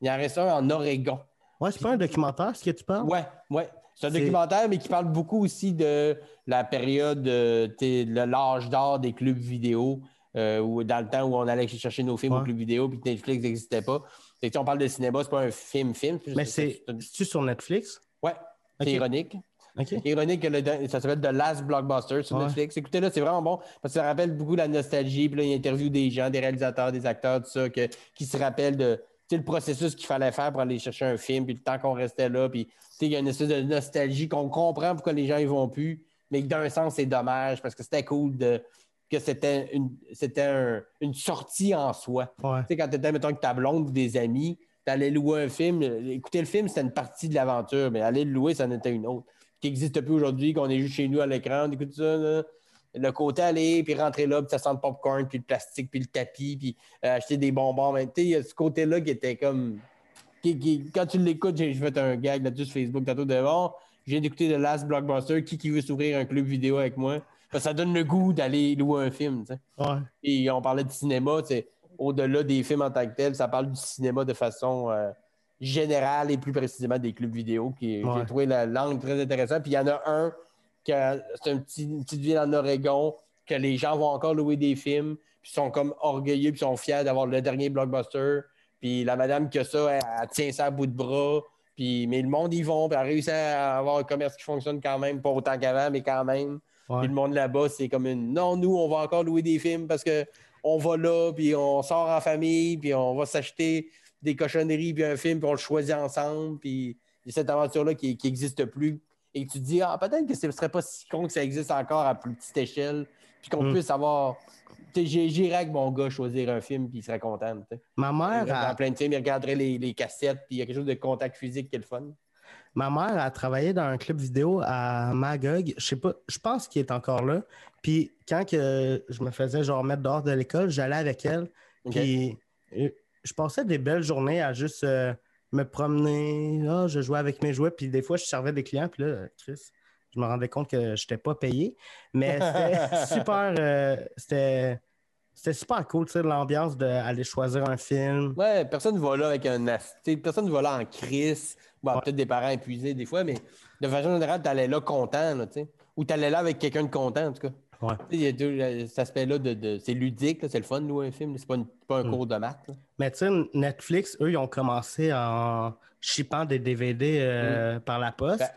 C: Il en reste un en Oregon.
B: Ouais, c'est pas un documentaire, ce que tu parles?
C: Ouais, ouais. C'est un documentaire, mais qui parle beaucoup aussi de la période, euh, de l'âge d'or des clubs vidéo, euh, ou dans le temps où on allait chercher nos films aux clubs vidéo, puis que Netflix n'existait pas. Et si on parle de cinéma, c'est pas un film-film.
B: Mais c'est. tu sur Netflix?
C: Ouais, c'est ironique. Ironique que ça s'appelle The Last Blockbuster sur Netflix. Écoutez-là, c'est vraiment bon parce que ça rappelle beaucoup la nostalgie. Puis là, il interview des gens, des réalisateurs, des acteurs, tout ça, qui se rappellent de le processus qu'il fallait faire pour aller chercher un film, puis le temps qu'on restait là. Puis il y a une espèce de nostalgie qu'on comprend pourquoi les gens y vont plus, mais que d'un sens, c'est dommage parce que c'était cool de que c'était une, c'était une sortie en soi. Tu sais, quand tu étais, mettons, avec ta blonde ou des amis, tu allais louer un film. Écouter le film, c'était une partie de l'aventure, mais aller le louer, ça en était une autre qui n'existe plus aujourd'hui, qu'on est juste chez nous à l'écran, on écoute ça. le côté aller, puis rentrer là, puis ça sent le popcorn, puis le plastique, puis le tapis, puis euh, acheter des bonbons. Mais tu sais, il y a ce côté-là qui était comme. quand tu l'écoutes, j'ai fait un gag là-dessus sur Facebook tantôt devant. Je viens d'écouter The Last Blockbuster. Qui, qui veut s'ouvrir un club vidéo avec moi? ça donne le goût d'aller louer un film. Et on parlait de cinéma, au-delà des films en tant que tel, ça parle du cinéma de façon euh, générale et plus précisément des clubs vidéo. Qui, J'ai trouvé la langue très intéressante. Puis il y en a un c'est un petit, une petite ville en Oregon, que les gens vont encore louer des films, puis sont comme orgueilleux, puis sont fiers d'avoir le dernier blockbuster. Puis la madame qui a ça, elle, tient ça à bout de bras. Puis, mais le monde y vont, puis elle réussit à avoir un commerce qui fonctionne quand même, pas autant qu'avant, mais quand même. Puis le monde là-bas, c'est comme une non, nous, on va encore louer des films parce que on va là, puis on sort en famille, puis on va s'acheter des cochonneries, puis un film, puis on le choisit ensemble. Puis cette aventure-là qui n'existe plus, et tu te dis, ah, peut-être que ce ne serait pas si con que ça existe encore à plus petite échelle, puis qu'on mm. puisse avoir. J'irais avec mon gars choisir un film, puis il serait content.
B: Ma mère.
C: Il a... plein de films, il regarderait les, cassettes, puis il y a quelque chose de contact physique qui est le fun.
B: Ma mère a travaillé dans un club vidéo à Magog. Je sais pas, je pense qu'il est encore là. Puis quand que je me faisais genre mettre dehors de l'école, j'allais avec elle. Puis euh, je passais des belles journées à juste euh, me promener, ah, je jouais avec mes jouets, puis des fois, je servais des clients, puis là, Chris, je me rendais compte que je n'étais pas payé. Mais c'était super, euh, c'était, super cool, tu sais, l'ambiance d'aller choisir un film.
C: Ouais, personne ne va là avec un... Personne ne va là en crise. Bon, peut-être des parents épuisés des fois, mais de façon générale, tu allais là content, tu sais. Ou tu allais là avec quelqu'un de content, en tout cas. Il y a deux, euh, cet aspect-là de, c'est ludique, c'est le fun, nous, un film. C'est pas, pas un mm. cours de maths.
B: Mais tu sais, Netflix, eux, ils ont commencé en shippant des DVD euh, mm. par la poste. Ben,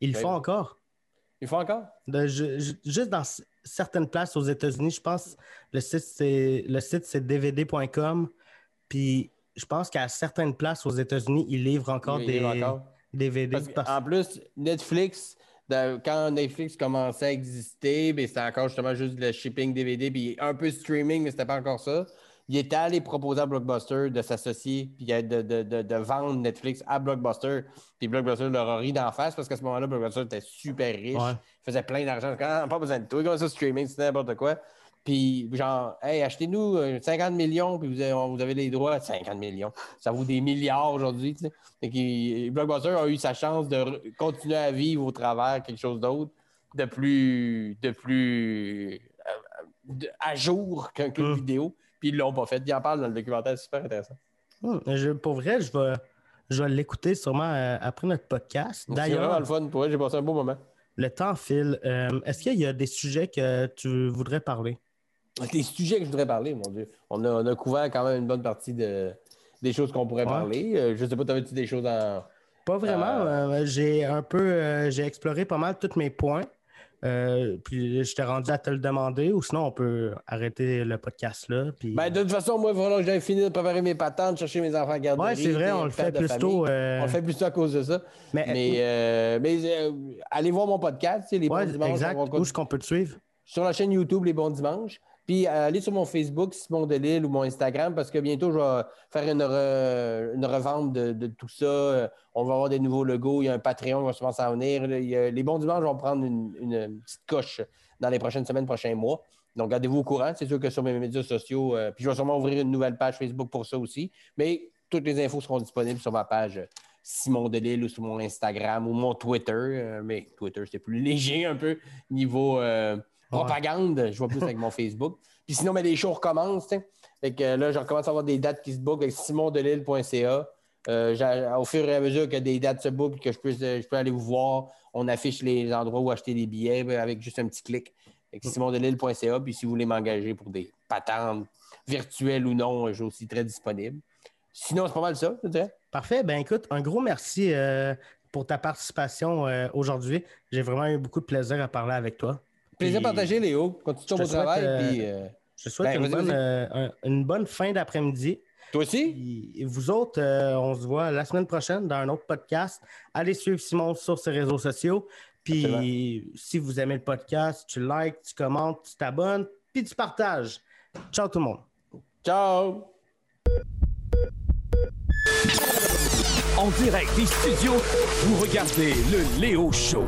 B: ils le ben font encore.
C: Ils font encore?
B: juste dans certaines places aux États-Unis, je pense le site c'est le site c'est dvd.com. Puis je pense qu'à certaines places aux États-Unis, ils livrent encore des DVD.
C: En plus, Netflix, quand Netflix commençait à exister, ben, c'était encore justement juste le shipping DVD, puis un peu streaming, mais c'était pas encore ça. Il était allé proposer à Blockbuster de s'associer, puis de, de, de, vendre Netflix à Blockbuster. Puis Blockbuster leur a ri d'en face parce qu'à ce moment-là, Blockbuster était super riche. Il faisait plein d'argent. Quand pas besoin de tout, comme ça, streaming, c'était n'importe quoi. Puis, genre, hey, achetez-nous 50 euh, millions, puis vous avez, les droits à 50 millions. Ça vaut des milliards aujourd'hui. Blockbuster a eu sa chance de continuer à vivre au travers quelque chose d'autre, de plus, de plus euh, à jour qu'un club hum. vidéo. Puis ils l'ont pas fait. Ils en parlent dans le documentaire, c'est super intéressant.
B: Hum, pour vrai, je vais, je vais l'écouter sûrement euh, après notre podcast.
C: D'ailleurs, c'est vraiment le fun. Pour j'ai passé un beau moment.
B: Le temps file. Est-ce qu'il y a des sujets que tu voudrais parler?
C: Des sujets que je voudrais parler, mon Dieu. On a, couvert quand même une bonne partie de, des choses qu'on pourrait parler. Euh, je ne sais pas, avais-tu des choses en.
B: Pas vraiment. Euh, j'ai un peu. Euh, j'ai exploré pas mal tous mes points. puis je t'ai rendu à te le demander, ou sinon on peut arrêter le podcast là. Puis...
C: Ben, de toute façon, moi, que j'aille finir de préparer mes patentes, chercher mes enfants à garder.
B: Oui, c'est vrai, on le fait plus tôt.
C: On le fait plus tôt à cause de ça. Mais, mais, allez voir mon podcast, les bons dimanches.
B: Exact. Où est-ce qu'on peut te suivre?
C: Sur la chaîne YouTube Les Bons Dimanches. Puis euh, allez sur mon Facebook, Simon Delille ou mon Instagram, parce que bientôt, je vais faire une, revente de, tout ça. Euh, on va avoir des nouveaux logos. Il y a un Patreon qui va sûrement s'en venir. les bons dimanches vont prendre une, petite coche dans les prochaines semaines, prochains mois. Donc, gardez-vous au courant. C'est sûr que sur mes médias sociaux, euh, puis je vais sûrement ouvrir une nouvelle page Facebook pour ça aussi. Mais toutes les infos seront disponibles sur ma page Simon Delille ou sur mon Instagram ou mon Twitter. mais Twitter, c'est plus léger un peu niveau propagande, je vois plus avec mon Facebook. Puis sinon, mais les shows recommencent. Fait que là, je recommence à avoir des dates qui se bookent avec simondelille.ca. Euh, au fur et à mesure que des dates se bookent, que je peux, je peux aller vous voir, on affiche les endroits où acheter des billets ben, avec juste un petit clic. Avec simondelille.ca. Puis si vous voulez m'engager pour des patentes virtuelles ou non, je suis aussi très disponible. Sinon, c'est pas mal ça,
B: Parfait. Ben écoute, un gros merci euh, pour ta participation euh, aujourd'hui. J'ai vraiment eu beaucoup de plaisir à parler avec toi.
C: Plaisir partager, Léo. Continue ton travail. Euh, euh,
B: je te souhaite ben, euh, une, bonne, fin d'après-midi.
C: Toi aussi?
B: Et vous autres, on se voit la semaine prochaine dans un autre podcast. Allez suivre Simon sur ses réseaux sociaux. Puis si vous aimez le podcast, tu likes, tu commentes, tu t'abonnes, puis tu partages. Ciao tout le monde.
C: Ciao.
A: En direct des studios, vous regardez le Léo Show.